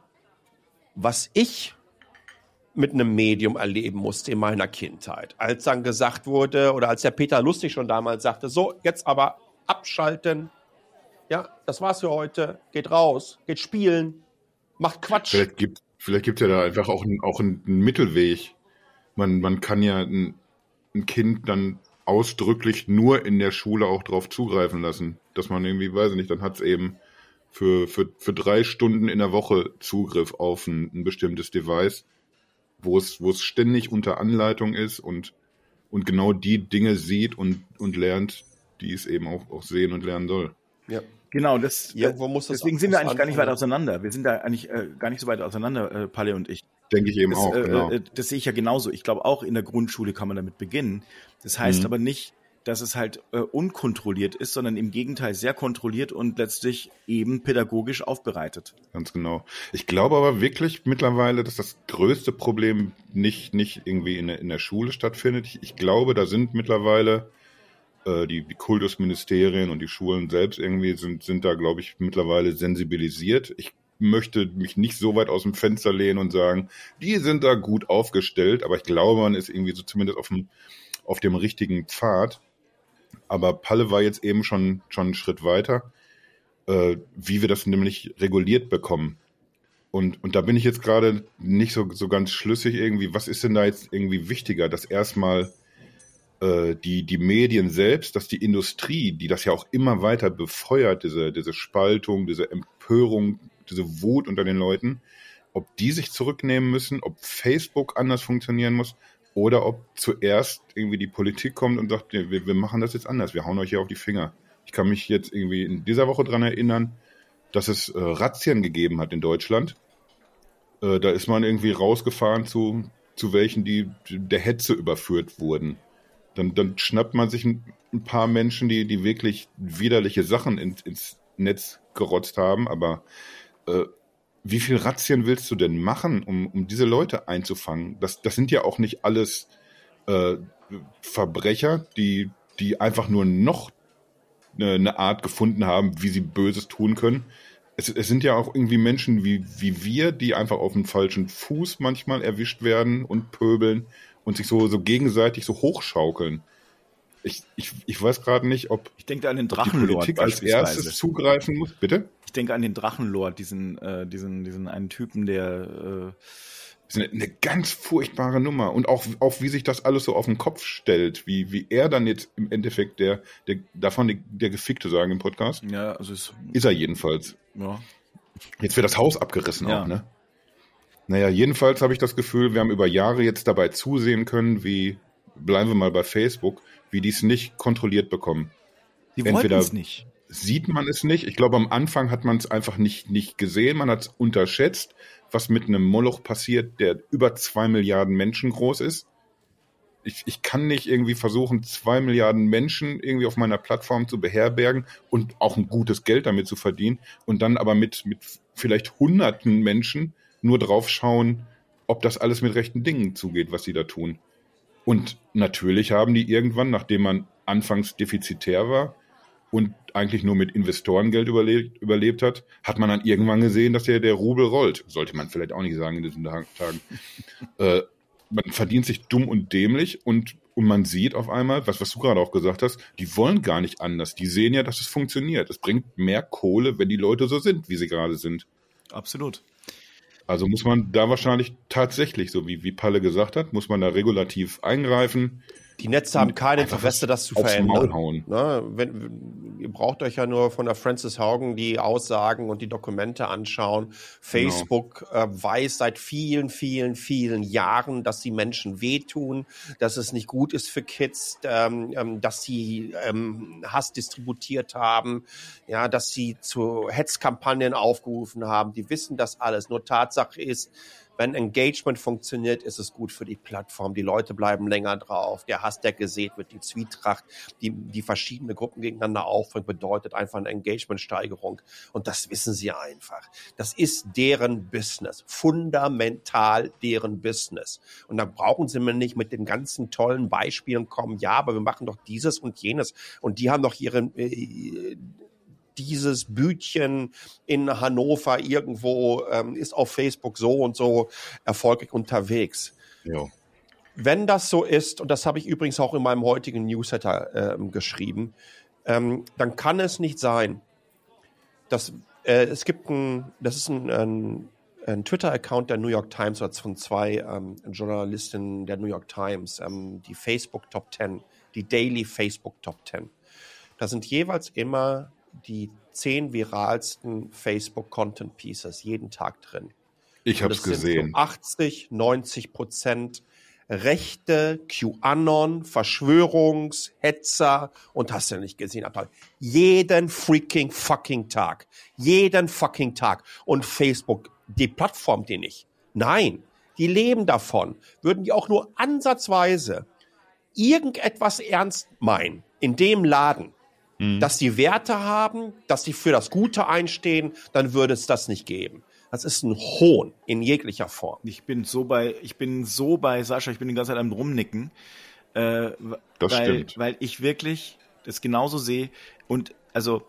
was ich mit einem Medium erleben musste in meiner Kindheit. Als dann gesagt wurde, oder als der Peter Lustig schon damals sagte, so, jetzt aber abschalten. Ja, das war's für heute. Geht raus, geht spielen, macht Quatsch. Vielleicht gibt vielleicht gibt's ja da einfach auch, ein, auch einen, einen Mittelweg. Man, man kann ja ein Kind dann ausdrücklich nur in der Schule auch drauf zugreifen lassen. Dass man irgendwie, weiß ich nicht, dann hat's eben für, für, für drei Stunden in der Woche Zugriff auf ein, ein bestimmtes Device wo es, wo es ständig unter Anleitung ist und, und genau die Dinge sieht und, und lernt, die es eben auch, auch sehen und lernen soll. Ja. Genau, das, Irgendwo muss das deswegen sind wir eigentlich gar nicht weit auseinander. Wir sind da eigentlich äh, gar nicht so weit auseinander, äh, Palle und ich. Denke ich eben das, auch, äh, genau. Äh, das sehe ich ja genauso. Ich glaube, auch in der Grundschule kann man damit beginnen. Das heißt mhm. aber nicht, dass es halt äh, unkontrolliert ist, sondern im Gegenteil sehr kontrolliert und letztlich eben pädagogisch aufbereitet. Ganz genau. Ich glaube aber wirklich mittlerweile, dass das größte Problem nicht, nicht irgendwie in der, in der Schule stattfindet. Ich, ich glaube, da sind mittlerweile äh, die, die Kultusministerien und die Schulen selbst irgendwie sind, sind da, glaube ich, mittlerweile sensibilisiert. Ich möchte mich nicht so weit aus dem Fenster lehnen und sagen, die sind da gut aufgestellt, aber ich glaube, man ist irgendwie so zumindest auf dem, auf dem richtigen Pfad. Aber Palle war jetzt eben schon, schon einen Schritt weiter, äh, wie wir das nämlich reguliert bekommen. Und, und da bin ich jetzt gerade nicht so, so ganz schlüssig irgendwie, was ist denn da jetzt irgendwie wichtiger, dass erstmal äh, die, die Medien selbst, dass die Industrie, die das ja auch immer weiter befeuert, diese, diese Spaltung, diese Empörung, diese Wut unter den Leuten, ob die sich zurücknehmen müssen, ob Facebook anders funktionieren muss, oder ob zuerst irgendwie die Politik kommt und sagt, wir, wir machen das jetzt anders, wir hauen euch hier auf die Finger. Ich kann mich jetzt irgendwie in dieser Woche dran erinnern, dass es äh, Razzien gegeben hat in Deutschland. Äh, da ist man irgendwie rausgefahren zu, zu welchen, die der Hetze überführt wurden. Dann, dann schnappt man sich ein, ein paar Menschen, die, die wirklich widerliche Sachen ins, ins Netz gerotzt haben, aber äh, wie viel Razzien willst du denn machen, um, um diese Leute einzufangen? Das, das sind ja auch nicht alles äh, Verbrecher, die, die einfach nur noch eine, eine Art gefunden haben, wie sie Böses tun können. Es, es sind ja auch irgendwie Menschen wie, wie wir, die einfach auf dem falschen Fuß manchmal erwischt werden und pöbeln und sich so, so gegenseitig so hochschaukeln. Ich, ich, ich weiß gerade nicht, ob ich denke an den Drachenlord die Politik als erstes zugreifen muss. Bitte? Ich denke an den Drachenlord, diesen, äh, diesen, diesen einen Typen, der äh, ist eine, eine ganz furchtbare Nummer. Und auch, auch wie sich das alles so auf den Kopf stellt, wie, wie er dann jetzt im Endeffekt der, der davon der, der Gefickte sagen im Podcast. Ja, also ist, ist er jedenfalls. Ja. Jetzt wird das Haus abgerissen ja. auch, ne? Naja, jedenfalls habe ich das Gefühl, wir haben über Jahre jetzt dabei zusehen können, wie, bleiben wir mal bei Facebook, wie die es nicht kontrolliert bekommen. Die wollten es nicht. Sieht man es nicht. Ich glaube, am Anfang hat man es einfach nicht, nicht gesehen. Man hat es unterschätzt, was mit einem Moloch passiert, der über zwei Milliarden Menschen groß ist. Ich, ich kann nicht irgendwie versuchen, zwei Milliarden Menschen irgendwie auf meiner Plattform zu beherbergen und auch ein gutes Geld damit zu verdienen und dann aber mit, mit vielleicht hunderten Menschen nur drauf schauen, ob das alles mit rechten Dingen zugeht, was sie da tun. Und natürlich haben die irgendwann, nachdem man anfangs defizitär war und eigentlich nur mit Investorengeld überlebt, überlebt hat, hat man dann irgendwann gesehen, dass der, der Rubel rollt. Sollte man vielleicht auch nicht sagen in diesen Tagen. äh, man verdient sich dumm und dämlich und, und man sieht auf einmal, was, was du gerade auch gesagt hast, die wollen gar nicht anders. Die sehen ja, dass es funktioniert. Es bringt mehr Kohle, wenn die Leute so sind, wie sie gerade sind. Absolut. Also muss man da wahrscheinlich tatsächlich, so wie, wie Palle gesagt hat, muss man da regulativ eingreifen. Die Netze haben kein Interesse, das zu verändern. Hauen. Ne? Wenn, ihr braucht euch ja nur von der Francis Haugen die Aussagen und die Dokumente anschauen. Facebook genau. äh, weiß seit vielen, vielen, vielen Jahren, dass sie Menschen wehtun, dass es nicht gut ist für Kids, ähm, ähm, dass sie ähm, Hass distributiert haben, ja, dass sie zu Hetzkampagnen aufgerufen haben. Die wissen das alles. Nur Tatsache ist, wenn Engagement funktioniert, ist es gut für die Plattform. Die Leute bleiben länger drauf. Der Hass, der gesät wird, die Zwietracht, die, die verschiedene Gruppen gegeneinander aufbringt, bedeutet einfach eine Engagementsteigerung. Und das wissen sie einfach. Das ist deren Business. Fundamental deren Business. Und da brauchen sie mir nicht mit den ganzen tollen Beispielen kommen. Ja, aber wir machen doch dieses und jenes. Und die haben doch ihre, äh, dieses Bütchen in Hannover irgendwo ähm, ist auf Facebook so und so erfolgreich unterwegs. Ja. Wenn das so ist, und das habe ich übrigens auch in meinem heutigen Newsletter äh, geschrieben, ähm, dann kann es nicht sein, dass äh, es gibt ein, das ist ein, ein, ein Twitter-Account der New York Times oder von zwei ähm, Journalistinnen der New York Times, ähm, die Facebook Top 10, die Daily Facebook Top 10. Da sind jeweils immer die zehn viralsten Facebook Content Pieces jeden Tag drin. Ich habe es gesehen. So 80, 90 Prozent Rechte, QAnon, Verschwörungshetzer und hast du nicht gesehen, Abteil. Jeden freaking fucking Tag. Jeden fucking Tag. Und Facebook, die Plattform die nicht. Nein, die leben davon. Würden die auch nur ansatzweise irgendetwas ernst meinen in dem Laden, mhm. dass die Werte haben, dass sie für das Gute einstehen, dann würde es das nicht geben. Das ist ein Hohn in jeglicher Form. Ich bin so bei, ich bin so bei Sascha, ich bin die ganze Zeit am Rumnicken. Äh, das weil, stimmt. Weil ich wirklich das genauso sehe. Und also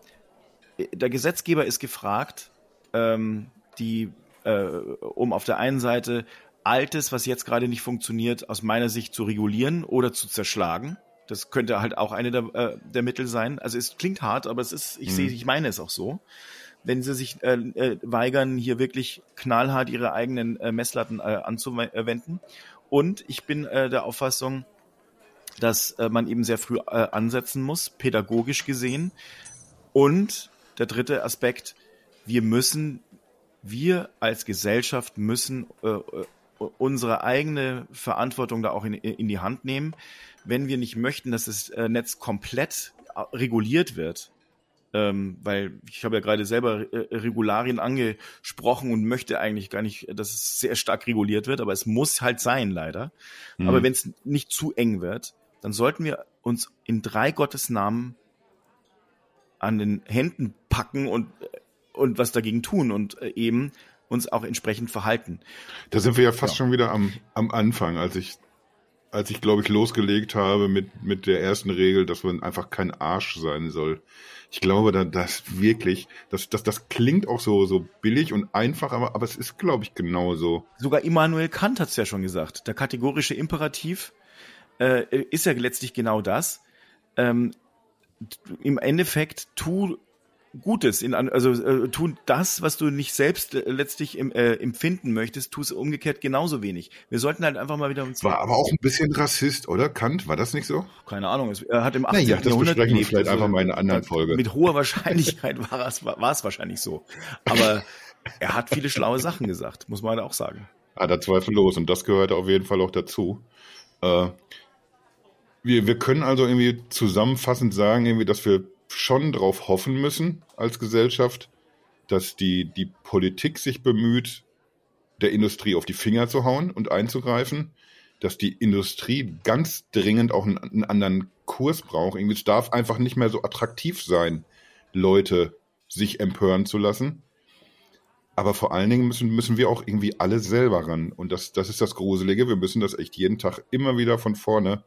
der Gesetzgeber ist gefragt, ähm, die, äh, um auf der einen Seite Altes, was jetzt gerade nicht funktioniert, aus meiner Sicht zu regulieren oder zu zerschlagen. Das könnte halt auch eine der, äh, der Mittel sein. Also es klingt hart, aber es ist, ich mhm. sehe, ich meine es auch so. Wenn sie sich äh, äh, weigern, hier wirklich knallhart ihre eigenen äh, Messlatten äh, anzuwenden. Und ich bin äh, der Auffassung, dass äh, man eben sehr früh äh, ansetzen muss, pädagogisch gesehen. Und der dritte Aspekt, wir müssen, wir als Gesellschaft müssen äh, äh unsere eigene Verantwortung da auch in, in die Hand nehmen wenn wir nicht möchten, dass das äh, Netz komplett äh, reguliert wird, ähm, weil ich habe ja gerade selber äh, Regularien angesprochen und möchte eigentlich gar nicht, dass es sehr stark reguliert wird, aber es muss halt sein, leider. Mhm. Aber wenn es nicht zu eng wird, dann sollten wir uns in drei Gottes Namen an den Händen packen und, und was dagegen tun und eben uns auch entsprechend verhalten. Da sind wir ja fast ja. schon wieder am, am Anfang, als ich als ich, glaube ich, losgelegt habe mit, mit der ersten Regel, dass man einfach kein Arsch sein soll. Ich glaube, da, das wirklich, das, das, das klingt auch so, so billig und einfach, aber, aber es ist, glaube ich, genauso. Sogar Immanuel Kant hat es ja schon gesagt. Der kategorische Imperativ äh, ist ja letztlich genau das. Ähm, Im Endeffekt, tu Gutes, in, also äh, tu das, was du nicht selbst äh, letztlich im, äh, empfinden möchtest, tu es umgekehrt genauso wenig. Wir sollten halt einfach mal wieder uns. War aber auch ein bisschen Rassist, oder? Kant, war das nicht so? Keine Ahnung. Er hat im 18. Naja, das Jahrhundert besprechen wir vielleicht also, einfach mal in einer anderen Folge. Mit hoher Wahrscheinlichkeit war es, war, war es wahrscheinlich so. Aber er hat viele schlaue Sachen gesagt, muss man halt auch sagen. Ah, da zweifellos. Und das gehört auf jeden Fall auch dazu. Äh, wir, wir können also irgendwie zusammenfassend sagen, irgendwie, dass wir schon darauf hoffen müssen als Gesellschaft, dass die, die Politik sich bemüht, der Industrie auf die Finger zu hauen und einzugreifen, dass die Industrie ganz dringend auch einen, einen anderen Kurs braucht. Irgendwie, es darf einfach nicht mehr so attraktiv sein, Leute sich empören zu lassen. Aber vor allen Dingen müssen, müssen wir auch irgendwie alle selber ran. Und das, das ist das Gruselige. Wir müssen das echt jeden Tag immer wieder von vorne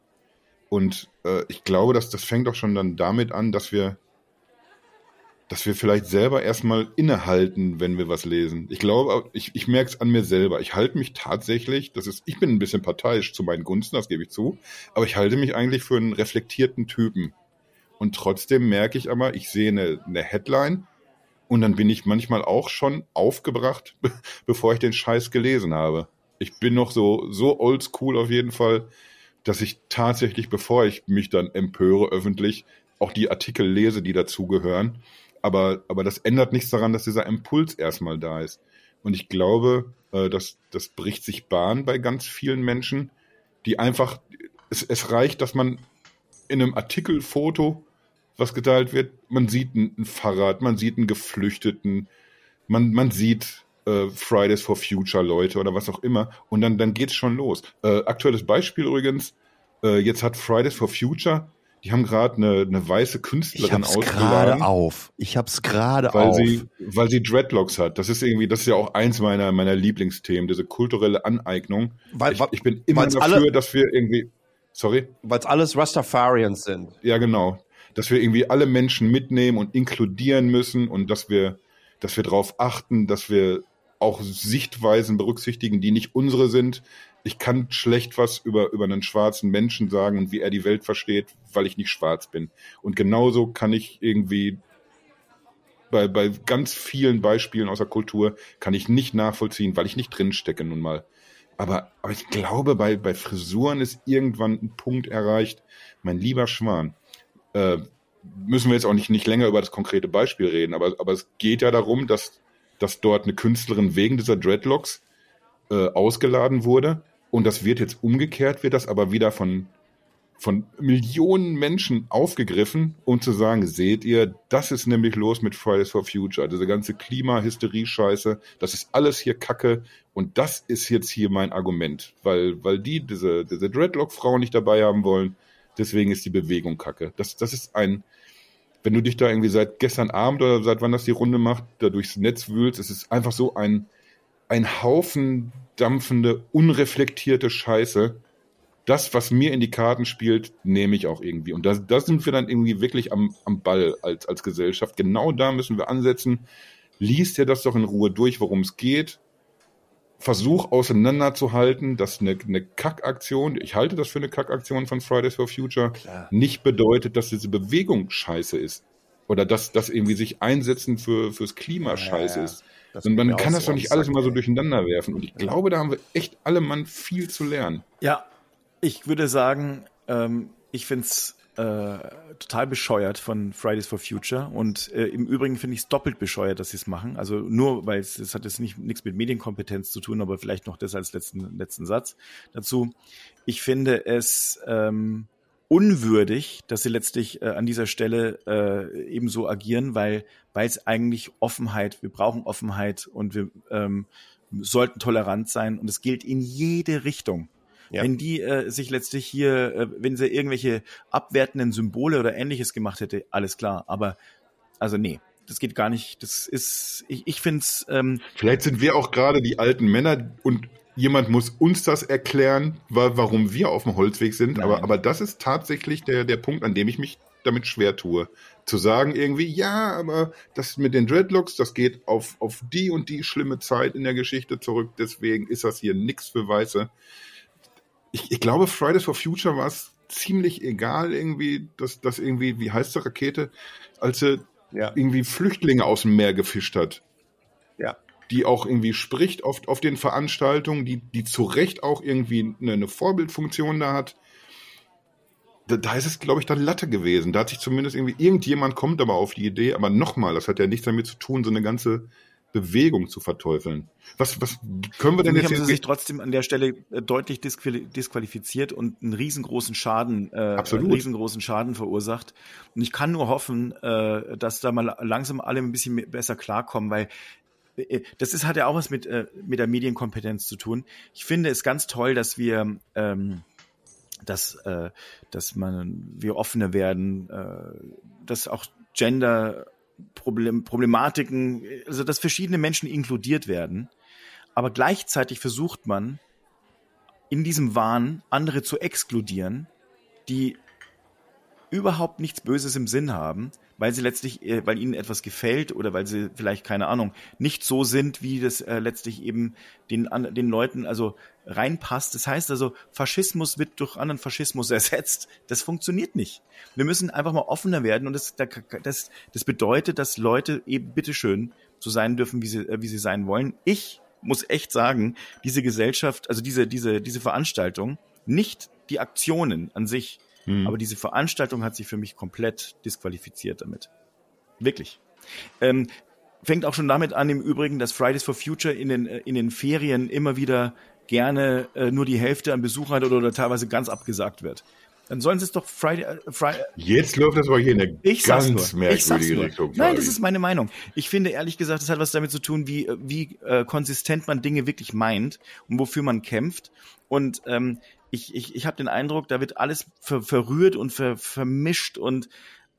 und äh, ich glaube, dass das fängt auch schon dann damit an, dass wir, dass wir vielleicht selber erstmal innehalten, wenn wir was lesen. Ich glaube, ich, ich merke es an mir selber. Ich halte mich tatsächlich, das ist, ich bin ein bisschen parteiisch zu meinen Gunsten, das gebe ich zu, aber ich halte mich eigentlich für einen reflektierten Typen. Und trotzdem merke ich aber, ich sehe eine, eine Headline und dann bin ich manchmal auch schon aufgebracht, bevor ich den Scheiß gelesen habe. Ich bin noch so, so oldschool auf jeden Fall, dass ich tatsächlich, bevor ich mich dann empöre öffentlich, auch die Artikel lese, die dazugehören. Aber, aber das ändert nichts daran, dass dieser Impuls erstmal da ist. Und ich glaube, äh, dass das bricht sich Bahn bei ganz vielen Menschen, die einfach, es, es reicht, dass man in einem Artikelfoto, was geteilt wird, man sieht ein, ein Fahrrad, man sieht einen Geflüchteten, man, man sieht äh, Fridays for Future Leute oder was auch immer und dann, dann geht's schon los. Äh, aktuelles Beispiel übrigens, äh, jetzt hat Fridays for Future die haben gerade eine, eine weiße Künstlerin ich hab's gerade auf. Ich hab's gerade auf. Sie, weil sie Dreadlocks hat. Das ist irgendwie, das ist ja auch eins meiner, meiner Lieblingsthemen, diese kulturelle Aneignung. Weil, ich, ich bin immer dafür, alle, dass wir irgendwie, sorry? Weil es alles Rastafarians sind. Ja, genau. Dass wir irgendwie alle Menschen mitnehmen und inkludieren müssen und dass wir, dass wir darauf achten, dass wir auch Sichtweisen berücksichtigen, die nicht unsere sind, ich kann schlecht was über, über einen schwarzen Menschen sagen und wie er die Welt versteht, weil ich nicht schwarz bin. Und genauso kann ich irgendwie bei, bei ganz vielen Beispielen aus der Kultur kann ich nicht nachvollziehen, weil ich nicht drinstecke nun mal. Aber, aber ich glaube, bei, bei Frisuren ist irgendwann ein Punkt erreicht, mein lieber Schwan, äh, müssen wir jetzt auch nicht, nicht länger über das konkrete Beispiel reden, aber, aber es geht ja darum, dass, dass dort eine Künstlerin wegen dieser Dreadlocks äh, ausgeladen wurde. Und das wird jetzt umgekehrt, wird das aber wieder von, von Millionen Menschen aufgegriffen, um zu sagen, seht ihr, das ist nämlich los mit Fridays for Future, diese ganze Klimahysterie-Scheiße, das ist alles hier Kacke. Und das ist jetzt hier mein Argument, weil, weil die diese, diese Dreadlock-Frauen nicht dabei haben wollen, deswegen ist die Bewegung Kacke. Das, das ist ein, wenn du dich da irgendwie seit gestern Abend oder seit wann das die Runde macht, da durchs Netz wühlst, es ist einfach so ein, ein Haufen dampfende, unreflektierte Scheiße. Das, was mir in die Karten spielt, nehme ich auch irgendwie. Und da, da sind wir dann irgendwie wirklich am, am Ball als, als Gesellschaft. Genau da müssen wir ansetzen. Lies dir das doch in Ruhe durch, worum es geht. Versuch auseinanderzuhalten, dass eine, eine Kackaktion, ich halte das für eine Kackaktion von Fridays for Future, Klar. nicht bedeutet, dass diese Bewegung scheiße ist. Oder dass das irgendwie sich einsetzen für, fürs Klima ja, scheiße ja. ist. Das und man kann das doch nicht alles immer so durcheinander werfen. Und ich glaube, da haben wir echt alle Mann viel zu lernen. Ja, ich würde sagen, ähm, ich finde es äh, total bescheuert von Fridays for Future. Und äh, im Übrigen finde ich es doppelt bescheuert, dass sie es machen. Also nur, weil es hat jetzt nicht nichts mit Medienkompetenz zu tun, aber vielleicht noch das als letzten, letzten Satz dazu. Ich finde es ähm, unwürdig, dass sie letztlich äh, an dieser Stelle äh, ebenso agieren, weil weil es eigentlich Offenheit, wir brauchen Offenheit und wir ähm, sollten tolerant sein und es gilt in jede Richtung. Ja. Wenn die äh, sich letztlich hier, äh, wenn sie irgendwelche abwertenden Symbole oder ähnliches gemacht hätte, alles klar. Aber also nee, das geht gar nicht. Das ist, ich, ich finde es. Ähm, Vielleicht sind wir auch gerade die alten Männer und jemand muss uns das erklären, warum wir auf dem Holzweg sind. Aber, aber das ist tatsächlich der, der Punkt, an dem ich mich damit schwer tue. Zu sagen irgendwie, ja, aber das mit den Dreadlocks, das geht auf, auf die und die schlimme Zeit in der Geschichte zurück. Deswegen ist das hier nix für Weiße. Ich, ich glaube, Fridays for Future war es ziemlich egal irgendwie, dass das irgendwie, wie heißt die Rakete, als sie ja. irgendwie Flüchtlinge aus dem Meer gefischt hat. Ja die auch irgendwie spricht auf, auf den Veranstaltungen, die, die zu Recht auch irgendwie eine, eine Vorbildfunktion da hat. Da, da ist es, glaube ich, dann Latte gewesen. Da hat sich zumindest irgendwie, irgendjemand kommt aber auf die Idee, aber nochmal, das hat ja nichts damit zu tun, so eine ganze Bewegung zu verteufeln. Was, was können wir denn jetzt? Haben sie sich trotzdem an der Stelle äh, deutlich disqualifiziert und einen riesengroßen Schaden, äh, Absolut. Einen riesengroßen Schaden verursacht. Und ich kann nur hoffen, äh, dass da mal langsam alle ein bisschen besser klarkommen, weil äh, das ist, hat ja auch was mit, äh, mit der Medienkompetenz zu tun. Ich finde es ganz toll, dass wir, ähm, dass, äh, dass man, wir offener werden, äh, dass auch Gender Problem, Problematiken, also dass verschiedene Menschen inkludiert werden. Aber gleichzeitig versucht man, in diesem Wahn andere zu exkludieren, die überhaupt nichts Böses im Sinn haben, weil sie letztlich, äh, weil ihnen etwas gefällt oder weil sie vielleicht, keine Ahnung, nicht so sind, wie das äh, letztlich eben den, an, den Leuten also reinpasst. Das heißt also, Faschismus wird durch anderen Faschismus ersetzt. Das funktioniert nicht. Wir müssen einfach mal offener werden und das, das, das bedeutet, dass Leute eben bitteschön so sein dürfen, wie sie, äh, wie sie sein wollen. Ich muss echt sagen, diese Gesellschaft, also diese, diese, diese Veranstaltung, nicht die Aktionen an sich, mhm. aber diese Veranstaltung hat sich für mich komplett disqualifiziert damit. Wirklich. Ähm, fängt auch schon damit an, im Übrigen, dass Fridays for Future in den, äh, in den Ferien immer wieder gerne äh, nur die Hälfte an Besuch hat oder, oder teilweise ganz abgesagt wird. Dann sollen sie es doch Friday, äh, Friday Jetzt läuft das aber hier in eine ich ganz nur. merkwürdige Richtung. Nein, das ist meine Meinung. Ich finde ehrlich gesagt, das hat was damit zu tun, wie, äh, wie äh, konsistent man Dinge wirklich meint und wofür man kämpft. Und ähm, ich, ich, ich habe den Eindruck, da wird alles ver, verrührt und ver, vermischt und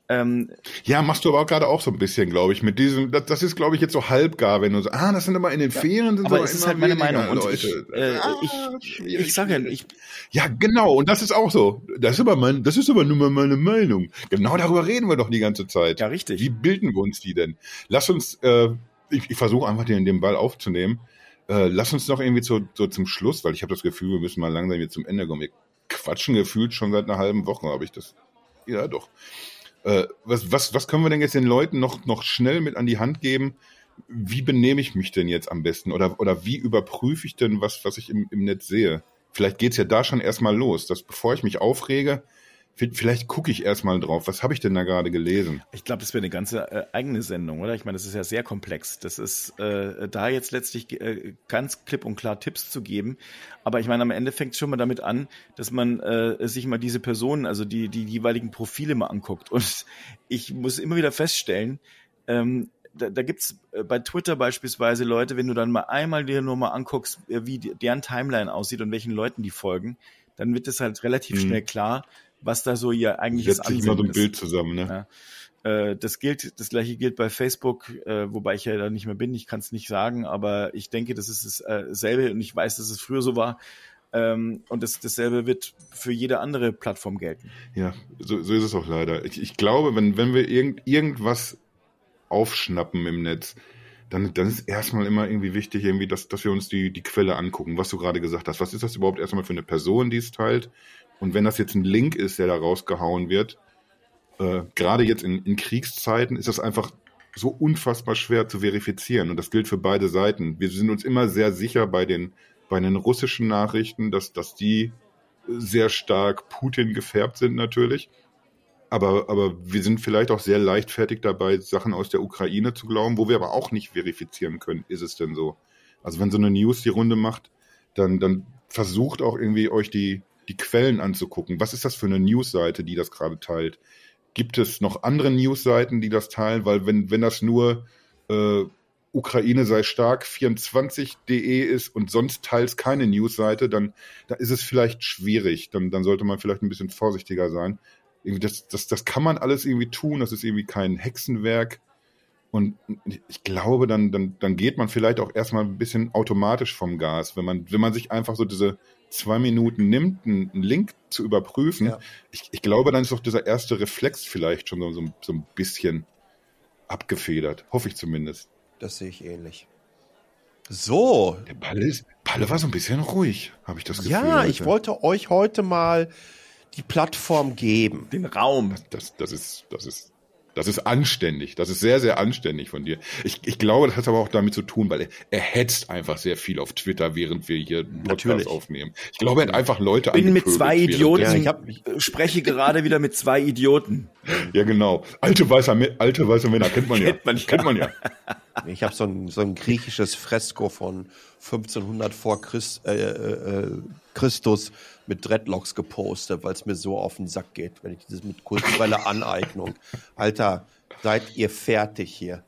ähm, ja, machst du aber auch gerade auch so ein bisschen, glaube ich, mit diesem, das, das ist, glaube ich, jetzt so halbgar, wenn du so, ah, das sind aber in den Ferien sind aber so es ist halt meine Meinung und Leute. ich, äh, ah, ich, ich sage ja, ich, ja, genau, und das ist auch so. Das ist aber mein, das ist aber nur mal meine Meinung. Genau darüber reden wir doch die ganze Zeit. Ja, richtig. Wie bilden wir uns die denn? Lass uns, äh, ich, ich versuche einfach den, den Ball aufzunehmen. Äh, lass uns noch irgendwie zu, so zum Schluss, weil ich habe das Gefühl, wir müssen mal langsam jetzt zum Ende kommen. Wir quatschen gefühlt schon seit einer halben Woche, habe ich das. Ja, doch. Äh, was, was, was können wir denn jetzt den Leuten noch, noch schnell mit an die Hand geben? Wie benehme ich mich denn jetzt am besten? Oder, oder wie überprüfe ich denn, was, was ich im, im Netz sehe? Vielleicht geht's ja da schon erstmal los, dass bevor ich mich aufrege, Vielleicht gucke ich erstmal drauf. Was habe ich denn da gerade gelesen? Ich glaube, das wäre eine ganze äh, eigene Sendung, oder? Ich meine, das ist ja sehr komplex. Das ist äh, da jetzt letztlich äh, ganz klipp und klar Tipps zu geben. Aber ich meine, am Ende fängt es schon mal damit an, dass man äh, sich mal diese Personen, also die, die jeweiligen Profile mal anguckt. Und ich muss immer wieder feststellen, ähm, da, da gibt's äh, bei Twitter beispielsweise Leute, wenn du dann mal einmal dir nur mal anguckst, äh, wie deren Timeline aussieht und welchen Leuten die folgen, dann wird es halt relativ mhm. schnell klar, was da so ihr eigentliches Setzt sich mal so ein Bild zusammen, ne? Ja. Äh, das gilt, das gleiche gilt bei Facebook, äh, wobei ich ja da nicht mehr bin, ich kann es nicht sagen, aber ich denke, das ist dasselbe äh, und ich weiß, dass es früher so war. Ähm, und das, dasselbe wird für jede andere Plattform gelten. Ja, so, so ist es auch leider. Ich, ich glaube, wenn, wenn wir irgend, irgendwas aufschnappen im Netz, dann, dann ist erstmal immer irgendwie wichtig, irgendwie, dass, dass wir uns die, die Quelle angucken, was du gerade gesagt hast. Was ist das überhaupt erstmal für eine Person, die es teilt? Und wenn das jetzt ein Link ist, der da rausgehauen wird, äh, gerade jetzt in, in Kriegszeiten ist das einfach so unfassbar schwer zu verifizieren. Und das gilt für beide Seiten. Wir sind uns immer sehr sicher bei den, bei den russischen Nachrichten, dass, dass die sehr stark Putin gefärbt sind natürlich. Aber, aber wir sind vielleicht auch sehr leichtfertig dabei, Sachen aus der Ukraine zu glauben, wo wir aber auch nicht verifizieren können, ist es denn so. Also wenn so eine News die Runde macht, dann, dann versucht auch irgendwie euch die, die Quellen anzugucken. Was ist das für eine Newsseite, die das gerade teilt? Gibt es noch andere Newsseiten, die das teilen? Weil wenn, wenn das nur äh, Ukraine sei stark 24.de ist und sonst teils keine Newsseite, dann, dann ist es vielleicht schwierig. Dann, dann sollte man vielleicht ein bisschen vorsichtiger sein. Das, das, das kann man alles irgendwie tun. Das ist irgendwie kein Hexenwerk. Und ich glaube, dann, dann, dann geht man vielleicht auch erstmal ein bisschen automatisch vom Gas, wenn man, wenn man sich einfach so diese, zwei Minuten nimmt, einen Link zu überprüfen, ja. ich, ich, glaube, dann ist doch dieser erste Reflex vielleicht schon so, so, so ein bisschen abgefedert. Hoffe ich zumindest. Das sehe ich ähnlich. So. Der Palle, ist, Palle war so ein bisschen ruhig, habe ich das Gefühl. Ja, heute. ich wollte euch heute mal die Plattform geben. Den Raum. Das, das, ist, das ist das ist anständig. Das ist sehr, sehr anständig von dir. Ich, ich glaube, das hat aber auch damit zu tun, weil er, er hetzt einfach sehr viel auf Twitter, während wir hier einen Podcast Natürlich. aufnehmen. Ich glaube, er hat einfach Leute Ich bin mit zwei Idioten. Ja, ich, hab, ich spreche gerade wieder mit zwei Idioten. Ja, genau. Alte weiße, alte weiße Männer kennt man ja. Kennt man, kennt man ja. Ich habe so ein, so ein griechisches Fresko von 1500 vor Christ, äh, äh, Christus mit Dreadlocks gepostet, weil es mir so auf den Sack geht, wenn ich dieses mit kultureller Aneignung. Alter, seid ihr fertig hier?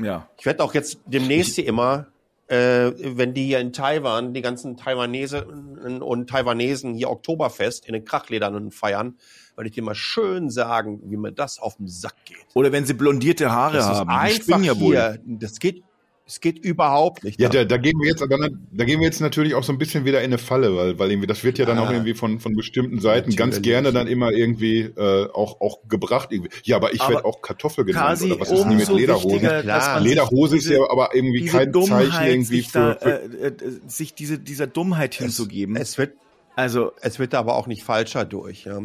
Ja. Ich werde auch jetzt demnächst hier immer, äh, wenn die hier in Taiwan, die ganzen Taiwanesen und Taiwanesen hier Oktoberfest in den Krachledern feiern, weil ich dir mal schön sagen, wie mir das auf den Sack geht. Oder wenn sie blondierte Haare das haben. Ist einfach ja hier, das geht Es geht überhaupt nicht. Ja, da, da gehen wir jetzt da gehen wir jetzt natürlich auch so ein bisschen wieder in eine Falle, weil, weil irgendwie das wird ja dann auch Ah. irgendwie von, von bestimmten Seiten ganz gerne dann immer irgendwie äh, auch, auch gebracht. Irgendwie. Ja, aber ich werde auch Kartoffel genannt oder was ist denn mit Lederhosen? Klar. Lederhose ist ja aber irgendwie kein Dummheit, Zeichen irgendwie sich da, für, für äh, äh, sich diese, dieser Dummheit hinzugeben. Es wird, also, es wird aber auch nicht falscher durch. Ja.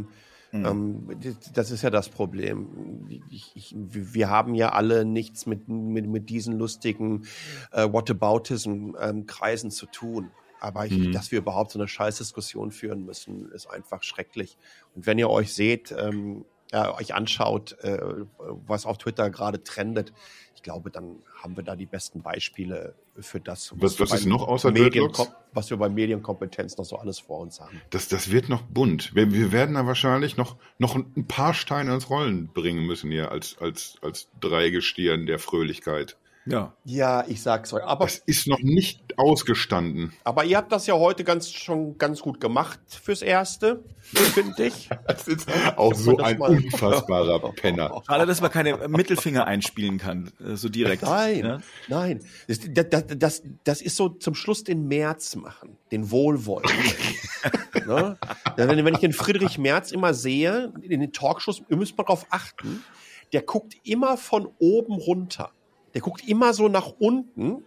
Hm. Ähm, das- das ist ja das Problem. Ich, ich, wir haben ja alle nichts mit, mit, mit diesen lustigen äh, Whataboutism-Kreisen zu tun. Aber ich, Mhm. dass wir überhaupt so eine Scheißdiskussion führen müssen, ist einfach schrecklich. Und wenn ihr euch seht, ähm, äh, euch anschaut, äh, was auf Twitter gerade trendet, ich glaube, dann haben wir da die besten Beispiele für das, Was- wir was ist noch außer was wir bei Medienkompetenz noch so alles vor uns haben. das, das wird noch bunt. Wir, wir werden da wahrscheinlich noch, noch ein paar Steine ins Rollen bringen müssen hier als, als, als Dreigestirn der Fröhlichkeit. Ja. Ja, ich sag's euch. Aber, Das ist noch nicht ausgestanden. aber ihr habt das ja heute ganz schon ganz gut gemacht fürs Erste, finde ich. Das ist auch so ein mal- unfassbarer Penner. Schade, dass man keine Mittelfinger einspielen kann, äh, so direkt. Nein, Ja? nein. Das, das, das, das ist so zum Schluss den März machen, den Wohlwollenden. ne? wenn, wenn ich den Friedrich Merz immer sehe, in den Talkshows, ihr müsst mal drauf achten, der guckt immer von oben runter. Der guckt immer so nach unten.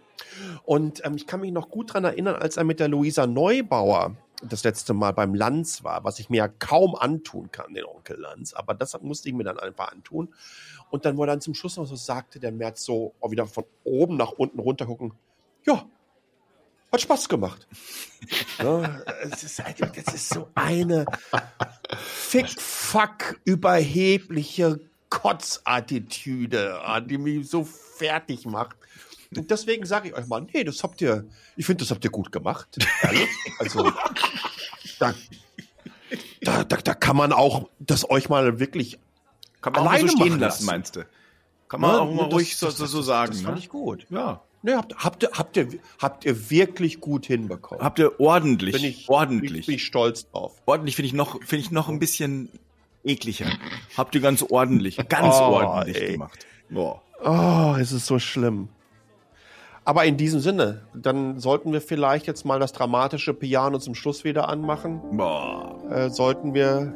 Und ähm, ich kann mich noch gut dran erinnern, als er mit der Luisa Neubauer das letzte Mal beim Lanz war, was ich mir ja kaum antun kann, den Onkel Lanz. Aber das musste ich mir dann einfach antun. Und dann, wo er dann zum Schluss noch so sagte, der Merz so auch wieder von oben nach unten runter gucken. Ja, hat Spaß gemacht. ja, es ist, halt- das ist so eine Fick-Fuck überhebliche Kotzattitüde, die mich so fertig macht. Und deswegen sage ich euch mal, nee, das habt ihr, ich finde, das habt ihr gut gemacht. Ehrlich. Also, da, da, da, da kann man auch das euch mal wirklich Kann man auch Alleine so stehen lassen, meinst du? Kann man Ne? auch mal Das- ruhig so, so, so sagen. Das fand ne? ich gut. Ja. Ne, habt, habt, ihr, habt, ihr, habt ihr wirklich gut hinbekommen. Habt ihr ordentlich, bin ich, ordentlich. Bin ich stolz drauf. ordentlich finde ich noch, finde ich noch ein bisschen ekliger. Habt ihr ganz ordentlich, ganz Oh, ordentlich ey. gemacht. Boah. Oh, es ist so schlimm. Aber in diesem Sinne, dann sollten wir vielleicht jetzt mal das dramatische Piano zum Schluss wieder anmachen. Boah. Äh, sollten wir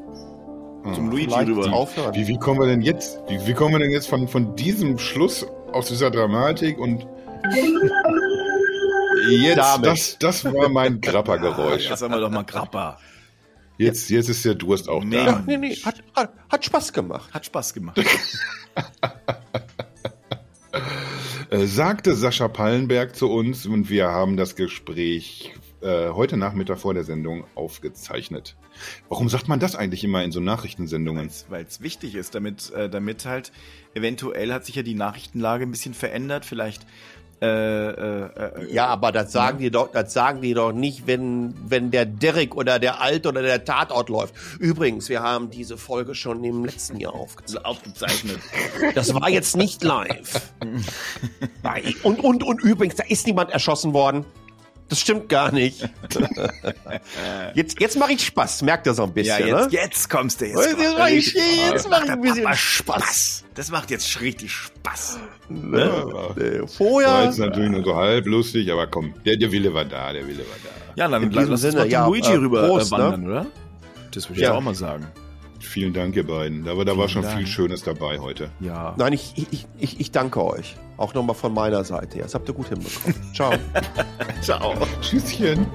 Zum Luigi rüber. aufhören. Wie, wie kommen wir denn jetzt? Wie, wie kommen wir denn jetzt von, von diesem Schluss aus dieser Dramatik und jetzt, Damit. das, das war mein Grappergeräusch. Jetzt haben wir doch mal Grappa. Jetzt, jetzt ist der Durst auch Nee. da. Ja, nee, nee, hat, hat, hat Spaß gemacht. Hat Spaß gemacht. Äh, sagte Sascha Pallenberg zu uns und wir haben das Gespräch äh, heute Nachmittag vor der Sendung aufgezeichnet. Warum sagt man das eigentlich immer in so Nachrichtensendungen? Weil es wichtig ist, damit, äh, damit halt eventuell hat sich ja die Nachrichtenlage ein bisschen verändert. Vielleicht äh, äh, äh, Ja, aber das sagen die doch, das sagen die doch nicht, wenn, wenn der Derrick oder der Alte oder der Tatort läuft. Übrigens, wir haben diese Folge schon im letzten Jahr aufgezeichnet. aufgezeichnet. Das war jetzt nicht live. Und, und, und übrigens, da ist niemand erschossen worden. Das stimmt gar nicht. Jetzt, jetzt mache ich Spaß, merkt ihr so ein Ja, bisschen, jetzt, ne? jetzt kommst du jetzt. Jetzt kommst du mach ich- jetzt mach ich ein bisschen Spaß. Das macht jetzt richtig Spaß. Ne? Ja, Äh, war Vorher. jetzt natürlich nur so halb lustig, aber komm, der, der Wille war da, der Wille war da. Ja, dann lass uns mal ja, Luigi äh, rüber Prost, äh, wandern, oder? Das würde ich Ja. auch mal sagen. Vielen Dank, ihr beiden. Aber da war Vielen schon Dank. viel Schönes dabei heute. Ja. Nein, ich, ich, ich, ich danke euch. Auch nochmal von meiner Seite. Das habt ihr gut hinbekommen. Ciao. Ciao. Tschüsschen.